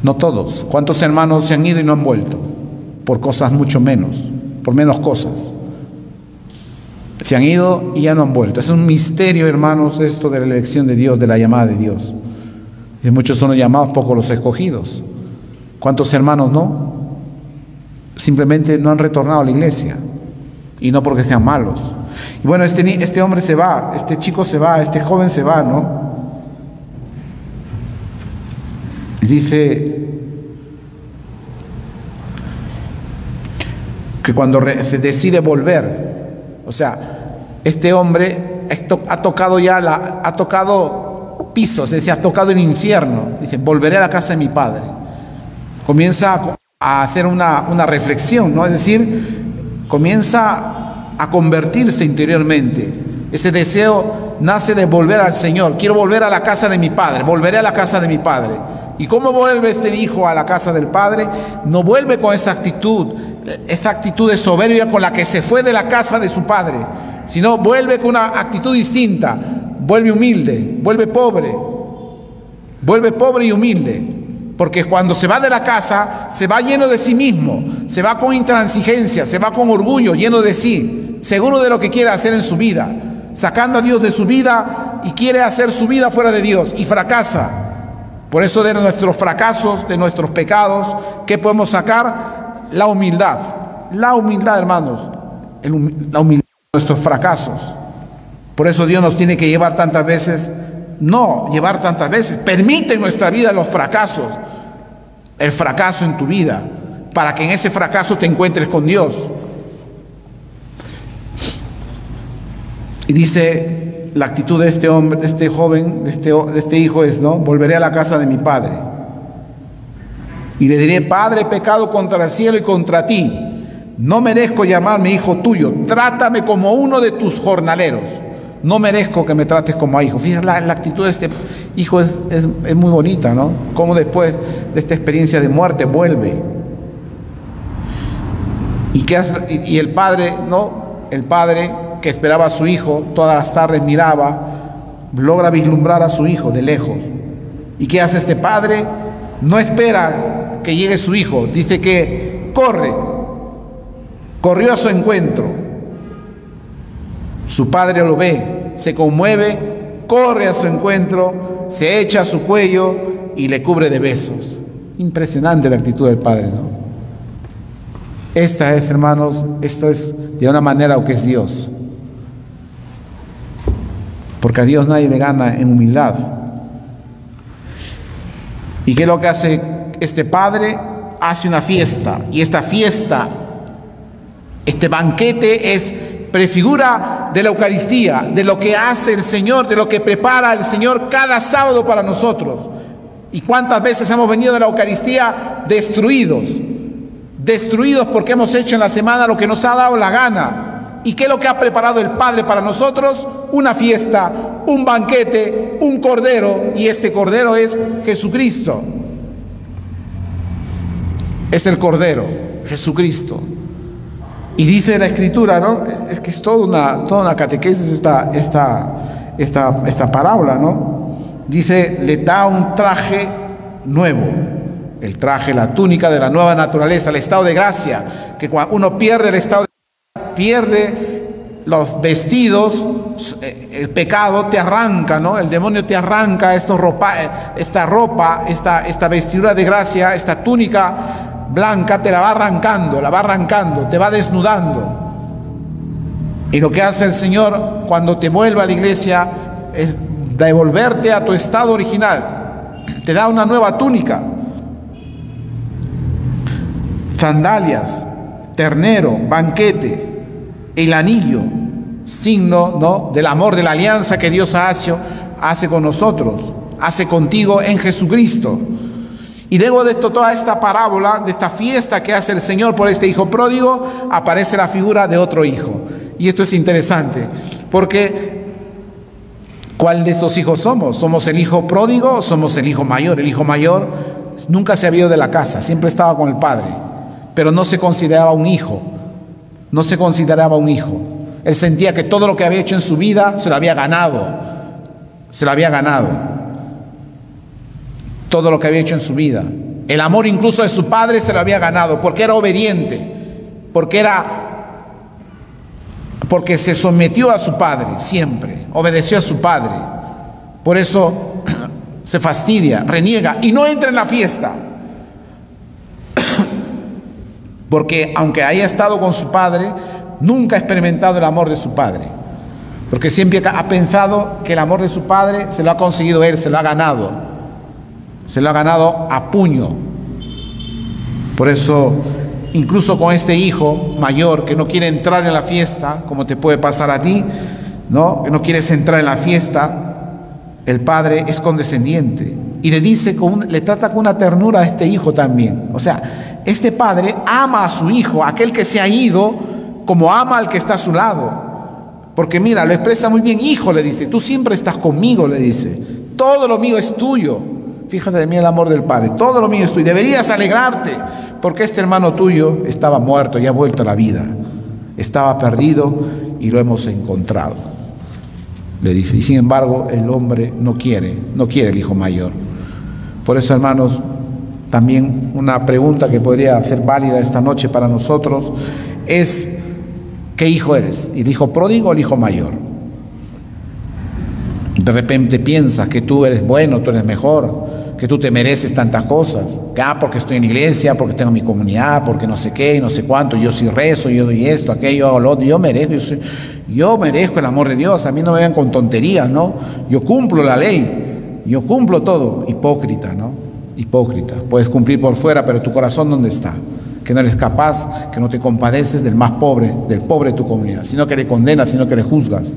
No todos. ¿Cuántos hermanos se han ido y no han vuelto? Por cosas mucho menos, por menos cosas. Se han ido y ya no han vuelto. Es un misterio, hermanos, esto de la elección de Dios, de la llamada de Dios. Y muchos son los llamados, pocos los escogidos. ¿Cuántos hermanos no? simplemente no han retornado a la iglesia y no porque sean malos. Y bueno, este, este hombre se va, este chico se va, este joven se va, ¿no? dice que cuando se decide volver, o sea, este hombre ha tocado ya la, ha tocado pisos, es decir, ha tocado el infierno. Dice, volveré a la casa de mi padre. Comienza a a hacer una, una reflexión, ¿no? Es decir, comienza a convertirse interiormente. Ese deseo nace de volver al Señor. Quiero volver a la casa de mi padre, volveré a la casa de mi padre. ¿Y cómo vuelve este hijo a la casa del padre? No vuelve con esa actitud, esa actitud de soberbia con la que se fue de la casa de su padre, sino vuelve con una actitud distinta, vuelve humilde, vuelve pobre, vuelve pobre y humilde. Porque cuando se va de la casa, se va lleno de sí mismo, se va con intransigencia, se va con orgullo, lleno de sí, seguro de lo que quiere hacer en su vida. sacando a Dios de su vida y quiere hacer su vida fuera de Dios y fracasa. Por eso de nuestros fracasos, de nuestros pecados, ¿qué podemos sacar? La humildad. La humildad, hermanos. la humildad de nuestros fracasos. Por eso Dios nos tiene que llevar tantas veces, no llevar tantas veces, permite en nuestra vida los fracasos, el fracaso en tu vida, para que en ese fracaso te encuentres con Dios. Y dice, la actitud de este hombre, de este joven, de este, este hijo es, ¿no? Volveré a la casa de mi padre. Y le diré, Padre, pecado contra el cielo y contra ti. No merezco llamarme hijo tuyo. Trátame como uno de tus jornaleros. No merezco que me trates como a hijo. Fíjate, la, actitud de este hijo es, es, muy bonita, ¿no? Cómo después de esta experiencia de muerte vuelve. ¿Y, y el padre, ¿no? El padre que esperaba a su hijo, todas las tardes miraba, logra vislumbrar a su hijo de lejos. ¿Y qué hace este padre? No espera que llegue su hijo, dice que corre, corrió a su encuentro. Su padre lo ve, se conmueve, corre a su encuentro, se echa a su cuello y le cubre de besos. Impresionante la actitud del padre, ¿no? Esta es, hermanos, esto es de una manera lo que es Dios porque a Dios nadie le gana en humildad. ¿Y qué es lo que hace este padre? Hace una fiesta, y esta fiesta, este banquete es prefigura de la Eucaristía, de lo que hace el Señor, de lo que prepara el Señor cada sábado para nosotros. ¿Y cuántas veces hemos venido de la Eucaristía destruidos? Destruidos porque hemos hecho en la semana lo que nos ha dado la gana ¿Y qué es lo que ha preparado el Padre para nosotros? Una fiesta, un banquete, un cordero, y este cordero es Jesucristo. Es el cordero, Jesucristo. Y dice la escritura, ¿no? Es que es toda una, toda una catequesis esta, esta, esta, esta parábola, ¿no? Dice, le da un traje nuevo, el traje, la túnica de la nueva naturaleza, el estado de gracia, que cuando uno pierde el estado de pierde los vestidos, el pecado te arranca, ¿no? El demonio te arranca esta ropa, esta ropa, esta, esta vestidura de gracia, esta túnica blanca, te la va arrancando, la va arrancando, te va desnudando. Y lo que hace el Señor cuando te vuelve a la iglesia es devolverte a tu estado original. Te da una nueva túnica, sandalias, ternero, banquete, el anillo, signo ¿no? del amor, de la alianza que Dios hace, hace con nosotros, hace contigo en Jesucristo. Y luego de esto, toda esta parábola, de esta fiesta que hace el Señor por este hijo pródigo, aparece la figura de otro hijo. Y esto es interesante, porque ¿cuál de esos hijos somos? ¿Somos el hijo pródigo o somos el hijo mayor? El hijo mayor nunca se había ido de la casa, siempre estaba con el padre, pero no se consideraba un hijo no se consideraba un hijo. Él sentía que todo lo que había hecho en su vida se lo había ganado. Se lo había ganado. Todo lo que había hecho en su vida. El amor incluso de su padre se lo había ganado porque era obediente, porque era porque se sometió a su padre siempre, obedeció a su padre. Por eso se fastidia, reniega y no entra en la fiesta. porque aunque haya estado con su padre, nunca ha experimentado el amor de su padre. Porque siempre ha pensado que el amor de su padre se lo ha conseguido él, se lo ha ganado. Se lo ha ganado a puño. Por eso, incluso con este hijo mayor que no quiere entrar en la fiesta, como te puede pasar a ti, ¿no? Que no quieres entrar en la fiesta, el padre es condescendiente y le dice, con, le trata con una ternura a este hijo también. O sea, este padre ama a su hijo, aquel que se ha ido, como ama al que está a su lado. Porque mira, lo expresa muy bien, hijo, le dice, tú siempre estás conmigo, le dice, todo lo mío es tuyo. Fíjate de mí el amor del Padre, todo lo mío es tuyo. Deberías alegrarte, porque este hermano tuyo estaba muerto y ha vuelto a la vida. Estaba perdido y lo hemos encontrado. Le dice, y sin embargo el hombre no quiere, no quiere el hijo mayor. Por eso, hermanos, también una pregunta que podría ser válida esta noche para nosotros es, ¿qué hijo eres? ¿El hijo pródigo o el hijo mayor? De repente piensas que tú eres bueno, tú eres mejor, que tú te mereces tantas cosas. Que, ah, porque estoy en iglesia, porque tengo mi comunidad, porque no sé qué, no sé cuánto, yo sí rezo, yo doy esto, aquello, hago lo otro, yo merezco, yo, yo merezco el amor de Dios, a mí no me vengan con tonterías, ¿no? Yo cumplo la ley, yo cumplo todo, hipócrita, ¿no? Hipócrita. Puedes cumplir por fuera, pero tu corazón ¿dónde está? Que no eres capaz, que no te compadeces del más pobre, del pobre de tu comunidad, sino que le condenas, sino que le juzgas.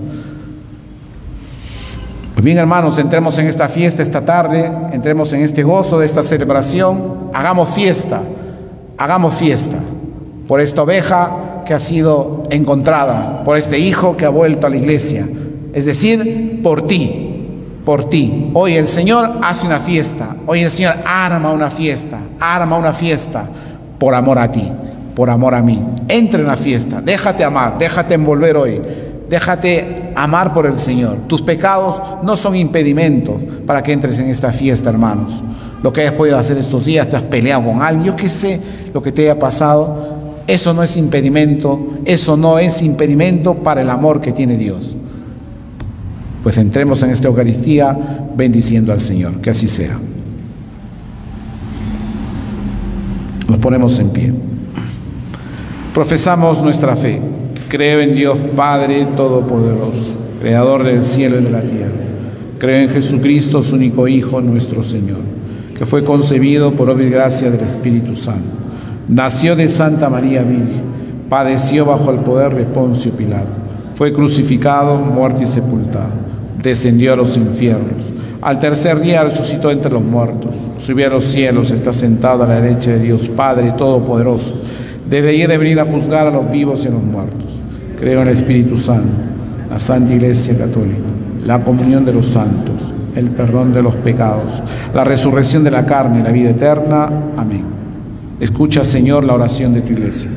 Pues bien, hermanos, entremos en esta fiesta esta tarde, entremos en este gozo de esta celebración, hagamos fiesta, hagamos fiesta por esta oveja que ha sido encontrada, por este hijo que ha vuelto a la iglesia, es decir, por ti, por ti. Hoy el Señor hace una fiesta, hoy el Señor arma una fiesta, arma una fiesta por amor a ti, por amor a mí. Entra en la fiesta, déjate amar, déjate envolver hoy. Déjate amar por el Señor. Tus pecados no son impedimentos para que entres en esta fiesta, hermanos. Lo que hayas podido hacer estos días, te has peleado con alguien, yo qué sé lo que te haya pasado, eso no es impedimento, eso no es impedimento para el amor que tiene Dios. Pues entremos en esta Eucaristía bendiciendo al Señor, que así sea. Nos ponemos en pie. Profesamos nuestra fe. Creo en Dios Padre Todopoderoso, Creador del cielo y de la tierra. Creo en Jesucristo, su único Hijo, nuestro Señor, que fue concebido por obra y gracia del Espíritu Santo. Nació de Santa María Virgen, padeció bajo el poder de Poncio Pilato, fue crucificado, muerto y sepultado, descendió a los infiernos. Al tercer día resucitó entre los muertos, subió a los cielos, está sentado a la derecha de Dios Padre Todopoderoso. Desde allí de venir a juzgar a los vivos y a los muertos. Creo en el Espíritu Santo, la Santa Iglesia Católica, la comunión de los santos, el perdón de los pecados, la resurrección de la carne y la vida eterna. Amén. Escucha, Señor, la oración de tu iglesia.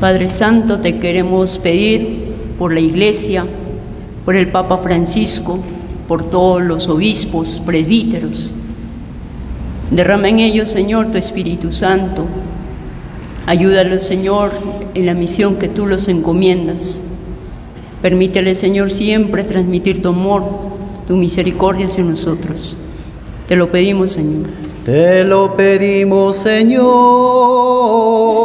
Padre Santo, te queremos pedir por la Iglesia, por el Papa Francisco, por todos los obispos, presbíteros. Derrama en ellos, Señor, tu Espíritu Santo. Ayúdalos, Señor, en la misión que tú los encomiendas. Permítele, Señor, siempre transmitir tu amor, tu misericordia hacia nosotros. Te lo pedimos, Señor. Te lo pedimos, Señor.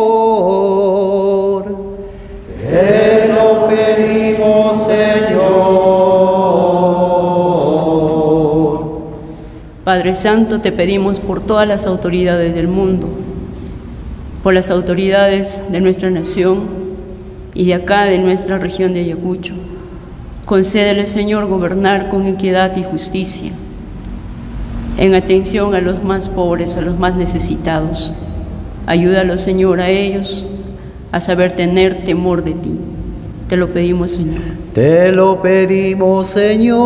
Padre Santo, te pedimos por todas las autoridades del mundo, por las autoridades de nuestra nación y de acá, de nuestra región de Ayacucho. Concédele, Señor, gobernar con equidad y justicia, en atención a los más pobres, a los más necesitados. Ayúdalos, Señor, a ellos a saber tener temor de ti. Te lo pedimos, Señor. Te lo pedimos, Señor.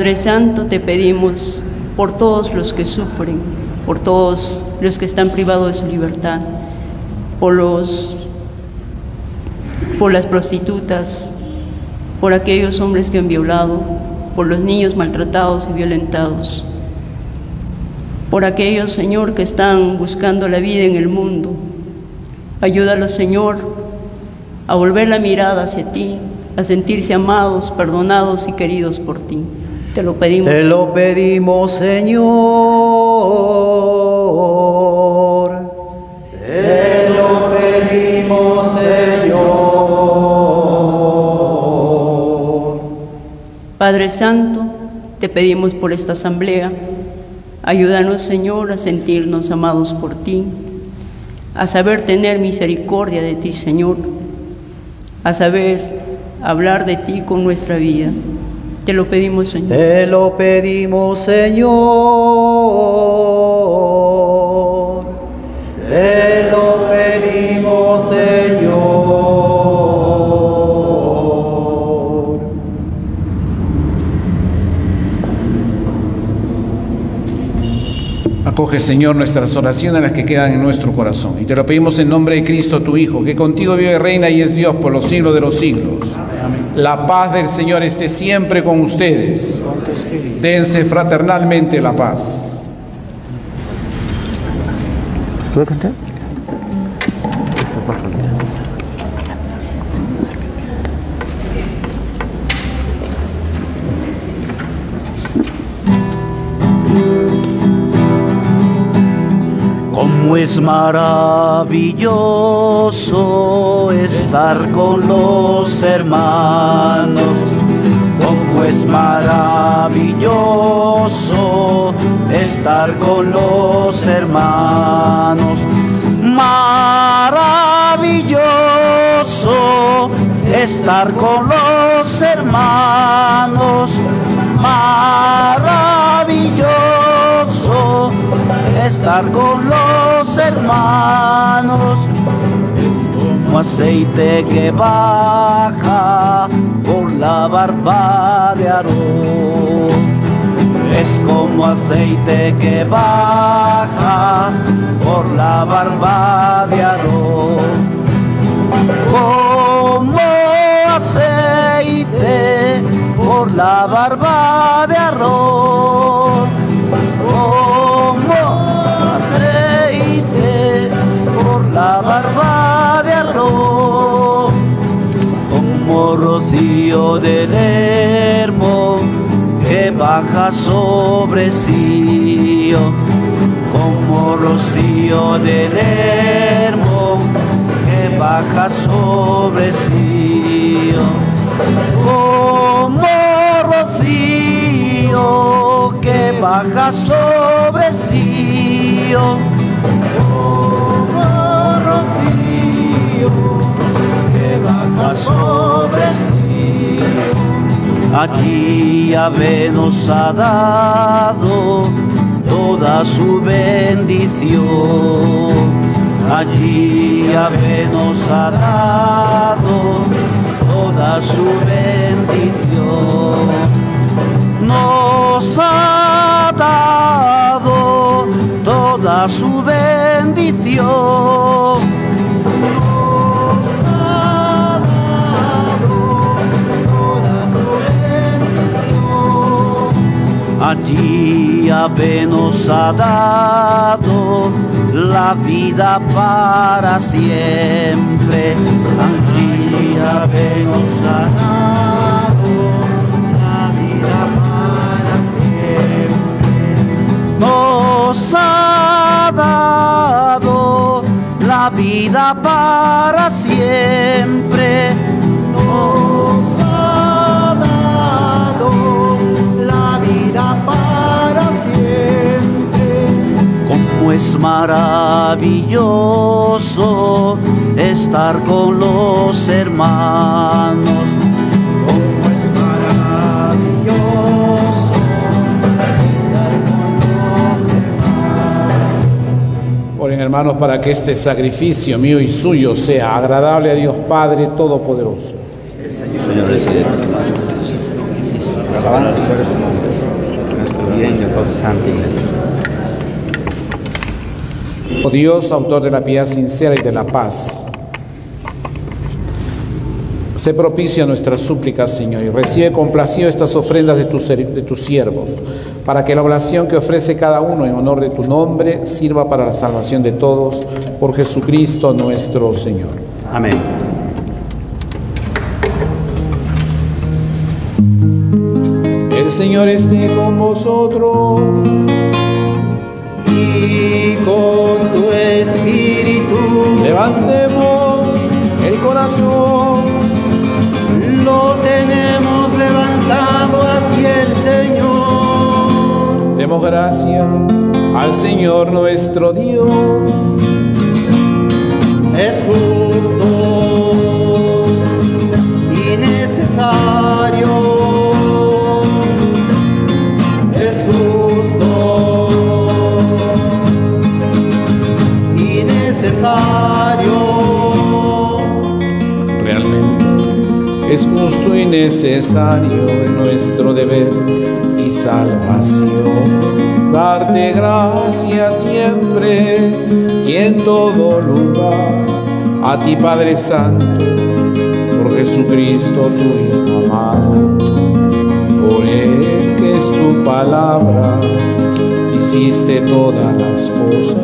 Padre Santo, te pedimos por todos los que sufren, por todos los que están privados de su libertad, por los por las prostitutas, por aquellos hombres que han violado, por los niños maltratados y violentados, por aquellos, Señor, que están buscando la vida en el mundo. Ayúdalos, Señor, a volver la mirada hacia ti, a sentirse amados, perdonados y queridos por ti. Te lo pedimos. Te lo pedimos, Señor. Te lo pedimos, Señor. Padre Santo, te pedimos por esta asamblea. Ayúdanos, Señor, a sentirnos amados por ti, a saber tener misericordia de ti, Señor, a saber hablar de ti con nuestra vida. Te lo pedimos, Señor. Te lo pedimos, Señor. Te lo pedimos, Señor. Acoge, Señor, nuestras oraciones, las que quedan en nuestro corazón. Y te lo pedimos en nombre de Cristo, tu Hijo, que contigo vive, reina y es Dios por los siglos de los siglos. La paz del Señor esté siempre con ustedes. Dense fraternalmente la paz. ¿Puedo cantar? Maravilloso estar con los hermanos. Cómo es maravilloso estar con los hermanos. Maravilloso estar con los hermanos. Maravilloso estar con los hermanos como aceite que baja por la barba de Aarón. Es como aceite que baja por la barba de Aarón. Como aceite por la barba rocío del hermo que baja sobre sí. Como rocío del hermo que baja sobre sí. Como rocío que baja sobre sí. Como rocío que baja sobre. Yahvé nos ha dado toda su bendición. Allí Yahvé nos ha dado toda su bendición. Nos ha dado toda su bendición. Yahvé nos ha dado la vida para siempre. Allí Yahvé nos ha dado la vida para siempre. Nos ha dado la vida para siempre. Nos vida para siempre. Como es maravilloso estar con los hermanos. Como es maravilloso estar con los Oren hermanos para que este sacrificio mío y suyo sea agradable a Dios Padre Todopoderoso. Señor, reside en tus manos. Alabanza y gloria a tu nombre. Nuestro de toda santa iglesia. Oh Dios, autor de la piedad sincera y de la paz, sé propicio a nuestras súplicas, Señor, y recibe complacido estas ofrendas de tus, de tus siervos, para que la oración que ofrece cada uno en honor de tu nombre sirva para la salvación de todos, por Jesucristo nuestro Señor. Amén. Señor esté con vosotros. y con tu espíritu Levantemos el corazón. lo tenemos levantado hacia el Señor. Demos gracias al Señor nuestro Dios. Es justo es justo y necesario en nuestro deber y salvación. Darte gracias siempre y en todo lugar. A ti Padre Santo, por Jesucristo tu Hijo amado, por Él que es tu palabra, hiciste todas las cosas.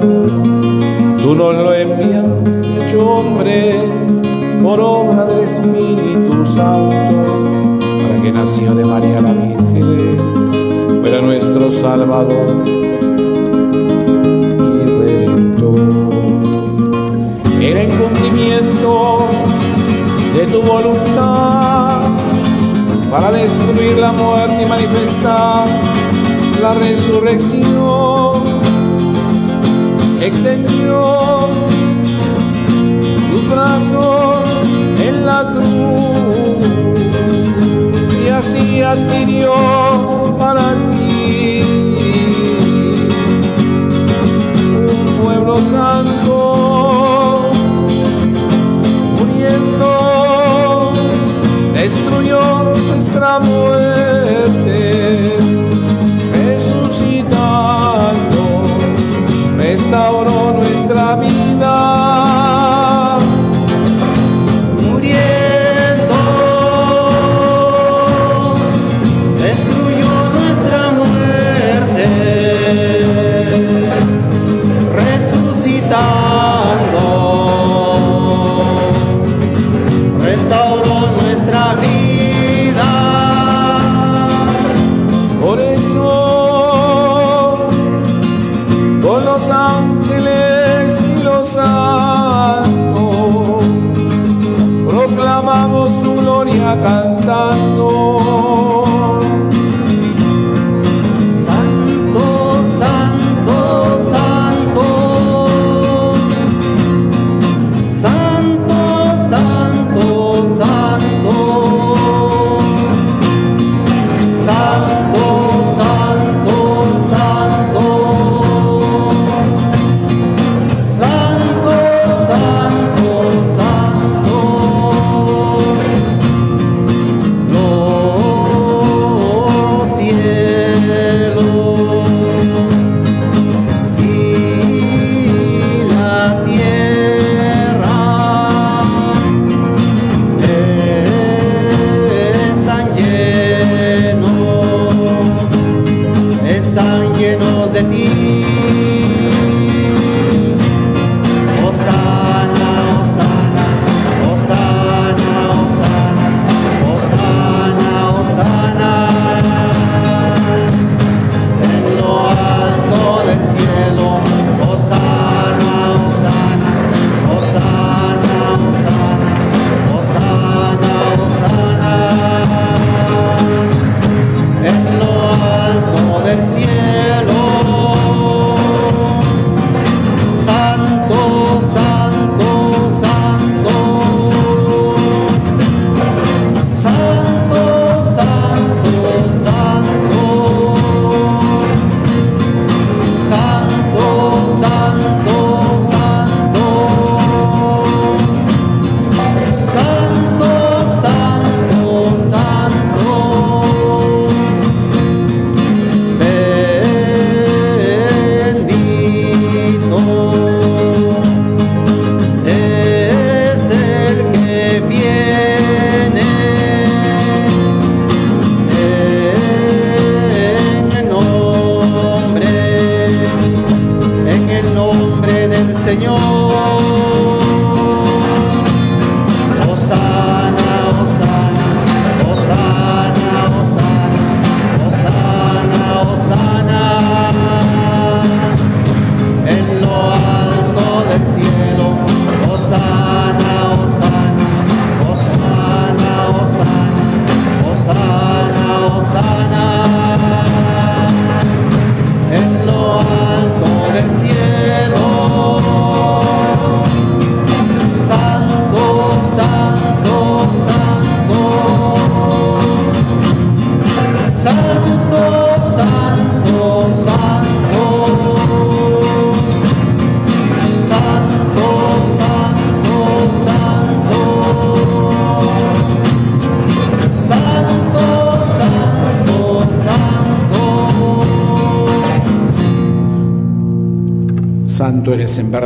Tú nos lo enviaste hecho hombre por obra del Espíritu Santo, para que nació de María la Virgen, fuera nuestro Salvador y Redentor. Era en cumplimiento de tu voluntad para destruir la muerte y manifestar la resurrección. Extendió sus brazos en la cruz y así adquirió para ti un pueblo santo muriendo destruyó nuestra muerte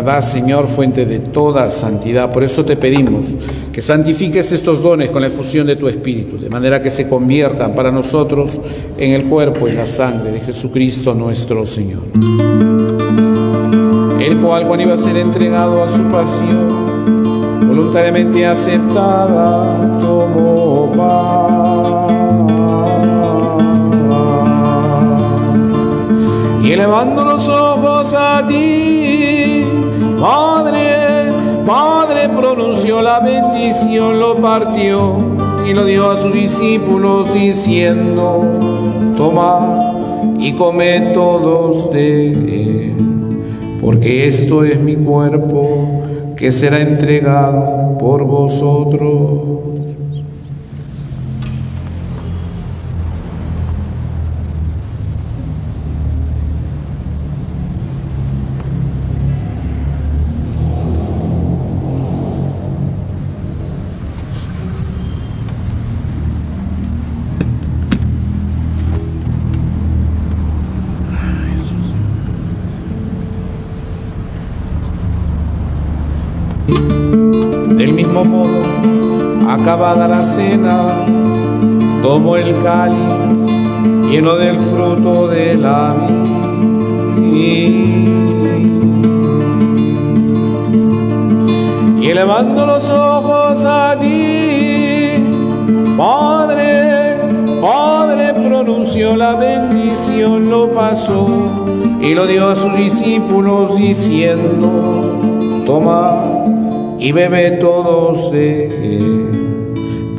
verdad, Señor, fuente de toda santidad. Por eso te pedimos que santifiques estos dones con la efusión de tu Espíritu, de manera que se conviertan para nosotros en el cuerpo y la sangre de Jesucristo nuestro Señor. El cual, cuando iba a ser entregado a su pasión, voluntariamente aceptada, tomó pan. Y elevando los ojos a ti, Padre, Padre, pronunció la bendición, lo partió y lo dio a sus discípulos diciendo, toma y come todos de él, porque esto es mi cuerpo que será entregado por vosotros. Acabada la cena, tomó el cáliz lleno del fruto de la vid. Y elevando los ojos a ti, Padre, Padre, pronunció la bendición, lo pasó y lo dio a sus discípulos diciendo, toma y bebe todos de él,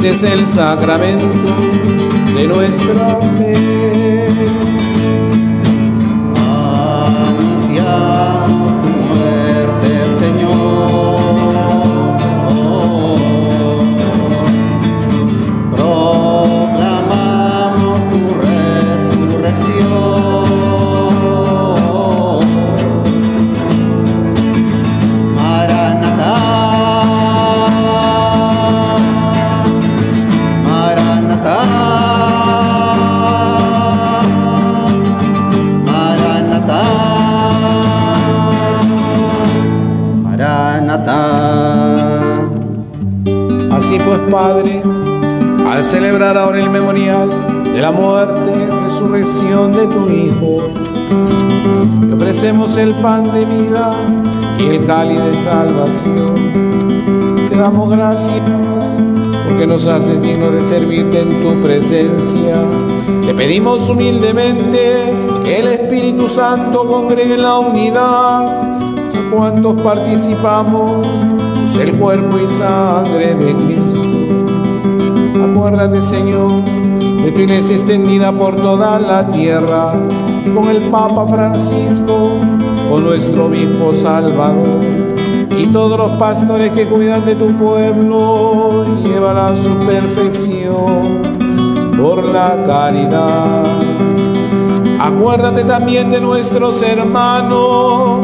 Este es el sacramento de nuestra fe. Celebrar ahora el memorial de la muerte, resurrección de tu Hijo, te ofrecemos el pan de vida y el cáliz de salvación. Te damos gracias porque nos haces dignos de servirte en tu presencia. Te pedimos humildemente que el Espíritu Santo congregue la unidad a cuantos participamos del cuerpo y sangre de Cristo. Acuérdate, Señor, de tu iglesia extendida por toda la tierra y con el Papa Francisco, con nuestro obispo Salvador y todos los pastores que cuidan de tu pueblo, llévala a su perfección por la caridad. Acuérdate también de nuestros hermanos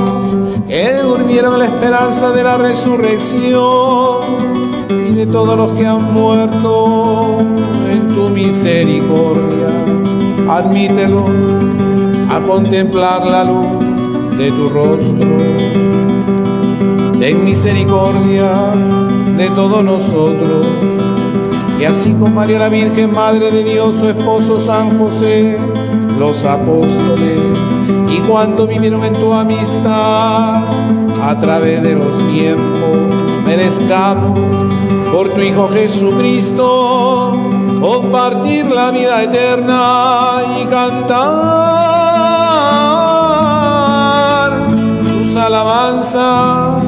que durmieron la esperanza de la resurrección de todos los que han muerto en tu misericordia. Admítelos a contemplar la luz de tu rostro. Ten misericordia de todos nosotros. Y así como María la Virgen, Madre de Dios, su esposo San José, los apóstoles, y cuanto vivieron en tu amistad a través de los tiempos, merezcamos por tu Hijo Jesucristo compartir la vida eterna y cantar tus alabanzas.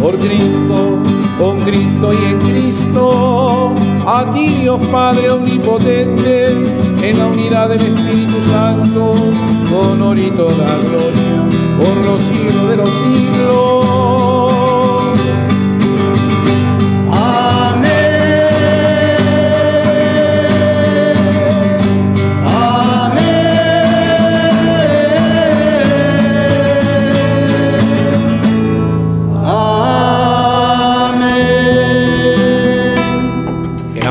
Por Cristo, con Cristo y en Cristo, a ti Dios Padre Omnipotente, en la unidad del Espíritu Santo, honor y toda gloria, por los siglos de los siglos.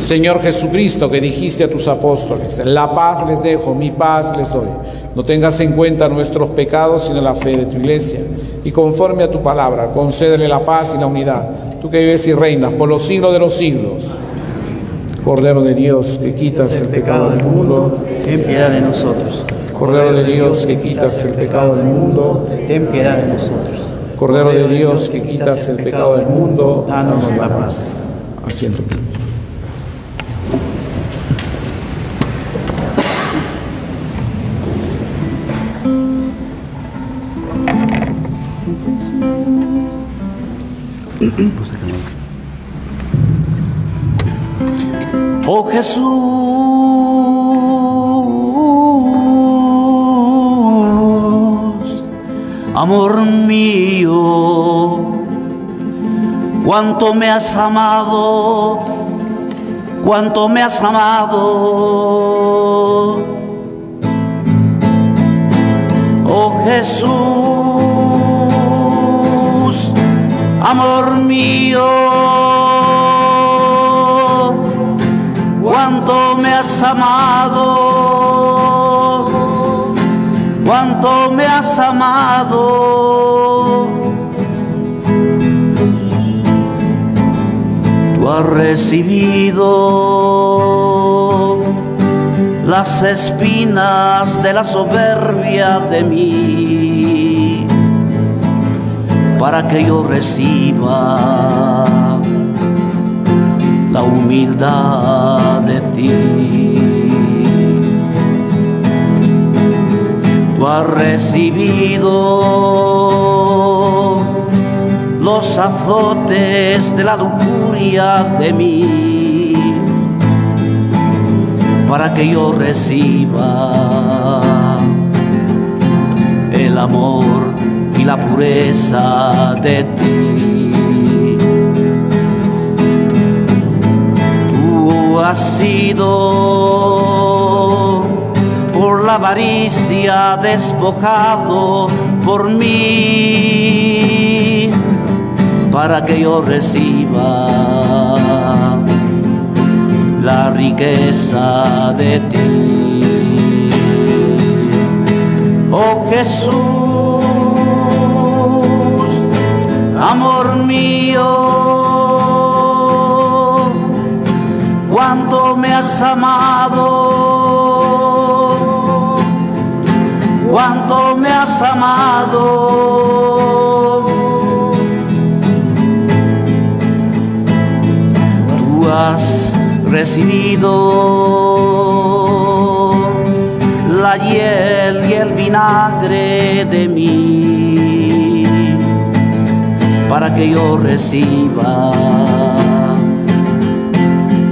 Señor Jesucristo, que dijiste a tus apóstoles, la paz les dejo, mi paz les doy. No tengas en cuenta nuestros pecados, sino la fe de tu iglesia. Y conforme a tu palabra, concédele la paz y la unidad. Tú que vives y reinas por los siglos de los siglos. Cordero de Dios, que quitas el pecado del mundo, ten piedad de nosotros. Cordero de Dios, que quitas el pecado del mundo, ten piedad de nosotros. Cordero de Dios, que quitas el pecado del mundo, danos la paz. Asiento. Oh Jesús, amor mío, cuánto me has amado, cuánto me has amado. Oh Jesús, amor mío cuánto me has amado, cuánto me has amado. Tú has recibido las espinas de la soberbia de mí, para que yo reciba la humildad de ti. Tú has recibido los azotes de la lujuria de mí, para que yo reciba el amor y la pureza de ti. has sido por la avaricia despojado por mí, para que yo reciba la riqueza de ti. Oh Jesús, amor mío cuánto me has amado, cuánto me has amado. Tú has recibido la hiel y el vinagre de mí para que yo reciba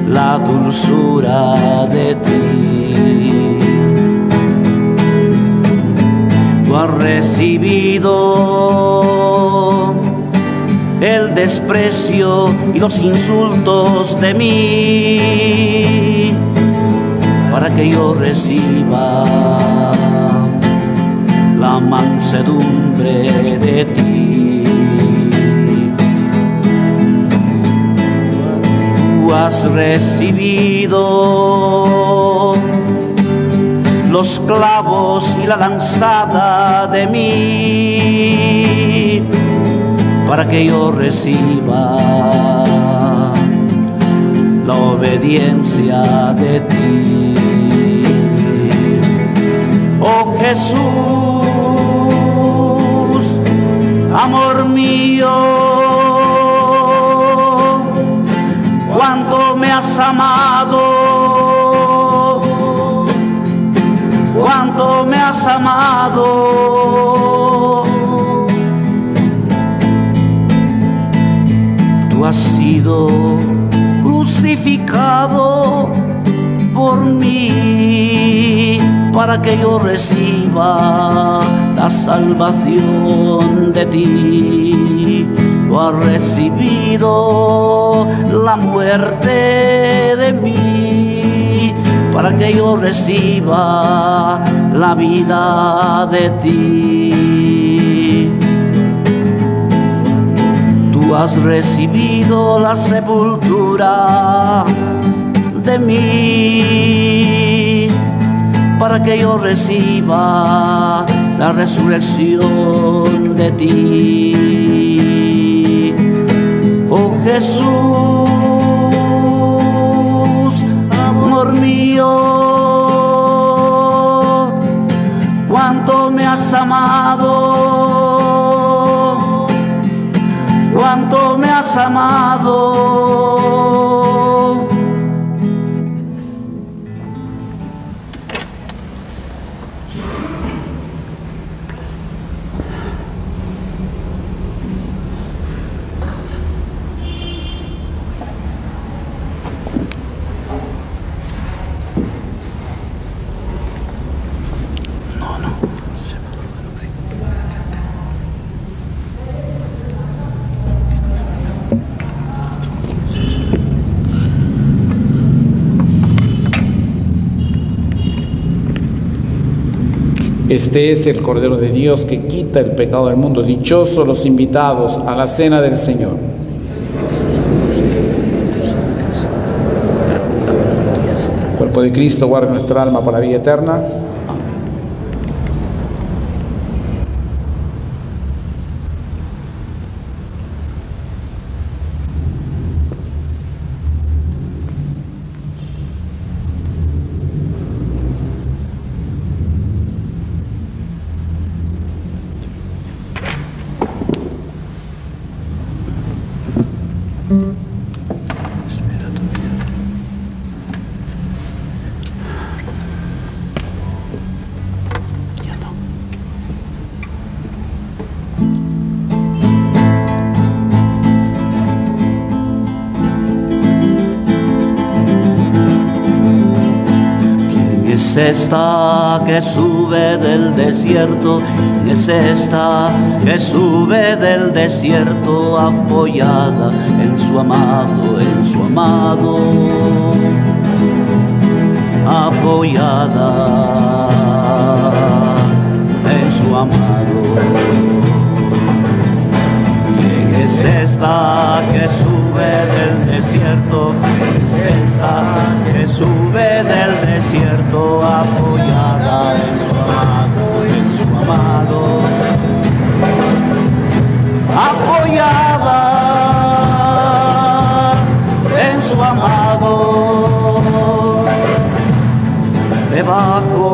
la dulzura de ti. Tú has recibido el desprecio y los insultos de mí, para que yo reciba la mansedumbre de ti. Has recibido los clavos y la lanzada de mí para que yo reciba la obediencia de ti. Oh Jesús, amor mío, amado, cuánto me has amado. Tú has sido crucificado por mí para que yo reciba la salvación de ti. Tú has recibido la muerte de mí para que yo reciba la vida de ti. Tú has recibido la sepultura de mí para que yo reciba la resurrección de ti. Jesús, amor mío, cuánto me has amado, cuánto me has amado. Este es el Cordero de Dios que quita el pecado del mundo. Dichosos los invitados a la cena del Señor. El cuerpo de Cristo guarda nuestra alma para la vida eterna. Esta que sube del desierto? ¿Quién es esta que sube del desierto apoyada en su amado, en su amado? Apoyada en su amado. ¿Quién es esta que sube del desierto? ¿Quién es esta que sube del desierto apoyada en su amado, en su amado? Apoyada en su amado. Debajo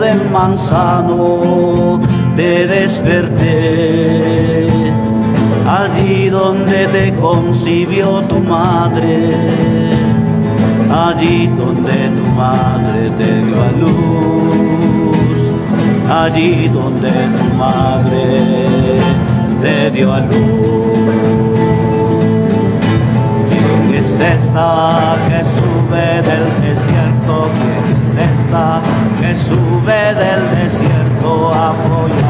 del manzano te desperté, allí donde te concibió tu madre, allí donde tu madre te dio a luz, allí donde tu madre te dio a luz. ¿Quién es esta que sube del desierto? ¿Quién es esta que sube del desierto en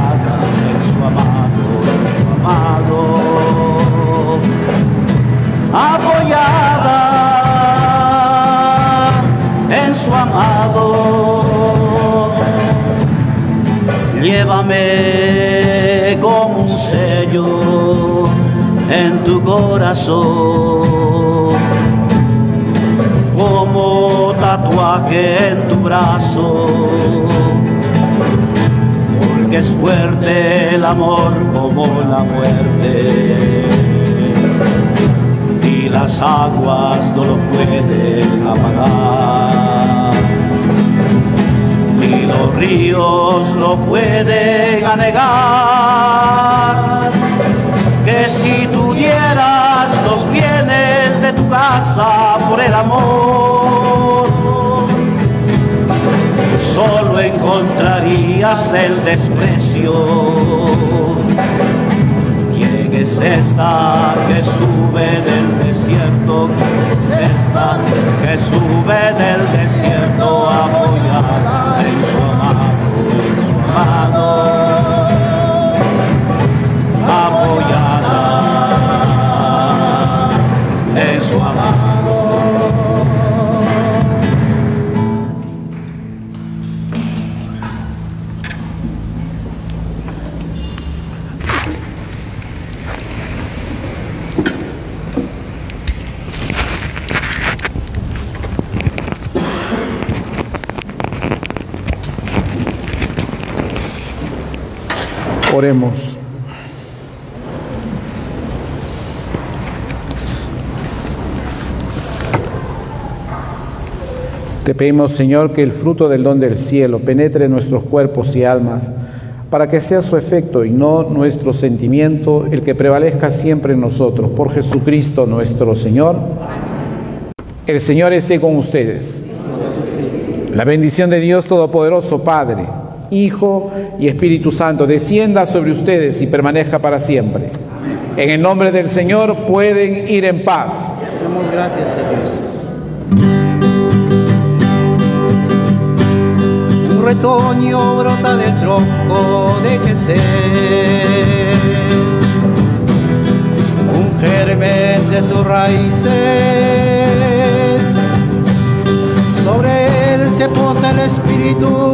su amado. Llévame como un sello en tu corazón, como tatuaje en tu brazo, porque es fuerte el amor como la muerte y las aguas no lo pueden apagar ni los ríos lo pueden anegar. Que si tú dieras los bienes de tu casa por el amor, solo encontrarías el desprecio. ¿Quién es esta que sube del desierto? ¿Quién es esta que sube del desierto apoyada en su amado, en su amado? Apoyada en su amado. Te pedimos, Señor, que el fruto del don del cielo penetre en nuestros cuerpos y almas, para que sea su efecto y no nuestro sentimiento el que prevalezca siempre en nosotros. Por Jesucristo nuestro Señor. El Señor esté con ustedes. La bendición de Dios Todopoderoso, Padre, Hijo y Espíritu Santo, descienda sobre ustedes y permanezca para siempre. En el nombre del Señor pueden ir en paz. Damos gracias a. Un retoño brota del tronco de Jesús. Un germen de sus raíces. Sobre él se posa el Espíritu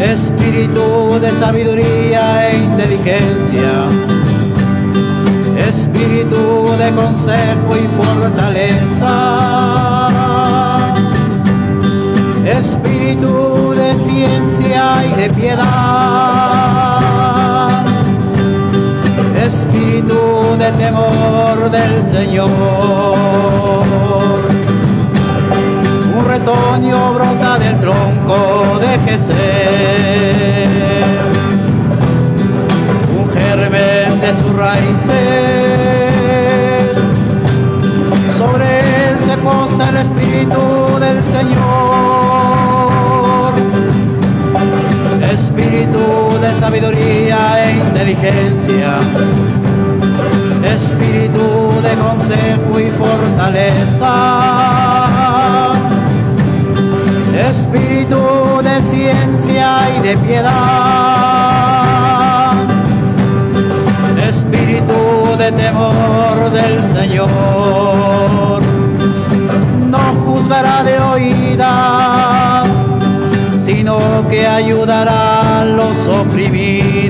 Espíritu de sabiduría e inteligencia. Espíritu de consejo y fortaleza. Espíritu de ciencia y de piedad. Espíritu de temor del Señor. Un retoño brota del tronco de Jesús. Un germen de sus raíces. Sobre él se posa el Espíritu del Señor. Espíritu de sabiduría e inteligencia. Espíritu de consejo y fortaleza. Espíritu de ciencia y de piedad. Espíritu de temor del Señor. No juzgará de oídas, sino que ayudará a los oprimidos.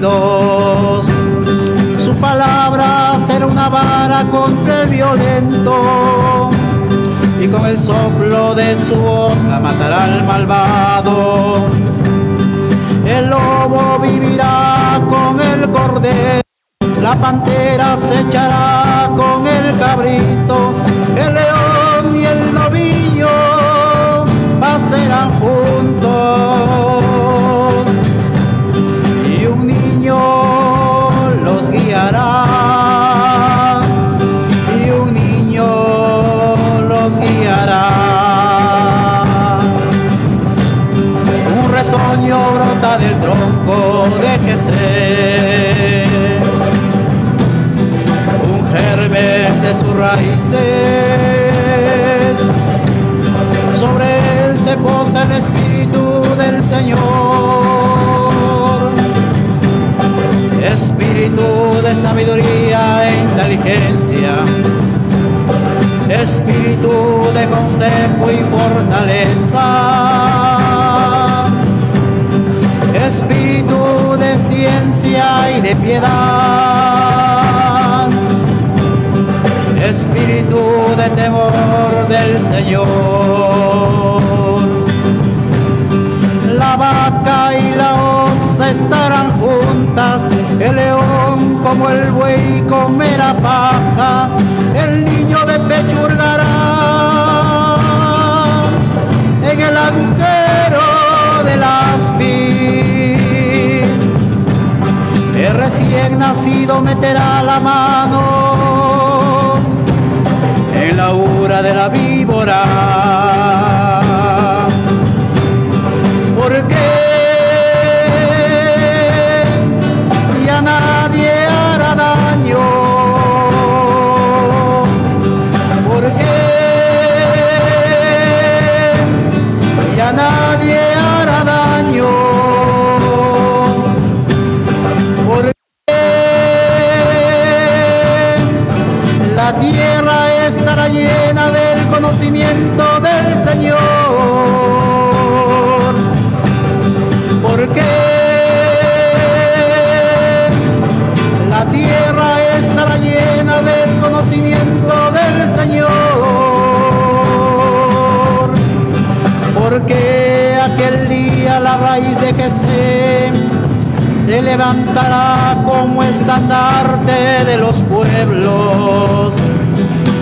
Su palabra será una vara contra el violento con el soplo de su boca matará al malvado. El lobo vivirá con el cordero, la pantera se echará con el cabrito, el león y el novillo pasarán juntos de sus raíces. Sobre él se posa el Espíritu del Señor. Espíritu de sabiduría e inteligencia. Espíritu de consejo y fortaleza, espíritu de ciencia y de piedad, espíritu de temor del Señor. La vaca y la osa estarán juntas, el león como el buey comerá paja, el niño de pecho hurgará en el agujero del aspid. El recién nacido meterá la mano de la víbora. Conocimiento del Señor. Porque la tierra estará llena del conocimiento del Señor. Porque aquel día la raíz de que se levantará como estandarte de los pueblos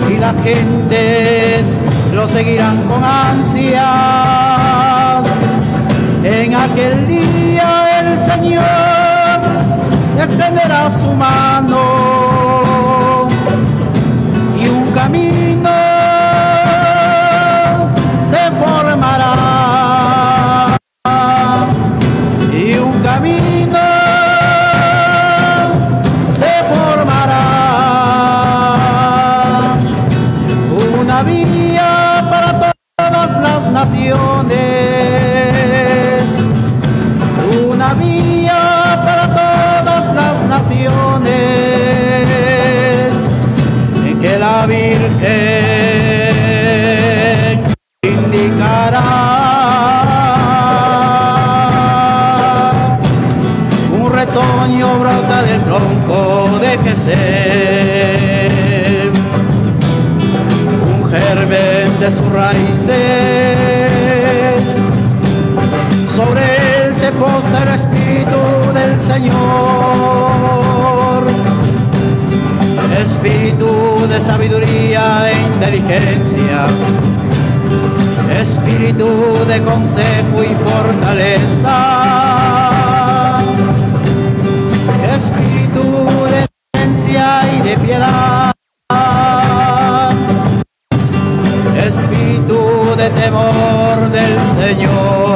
y las gentes lo seguirán con ansias. En aquel día el Señor extenderá su mano y un camino sus raíces, sobre él se posa el Espíritu del Señor, Espíritu de sabiduría e inteligencia, Espíritu de consejo y fortaleza. Espíritu de ciencia y de piedad, temor del Señor.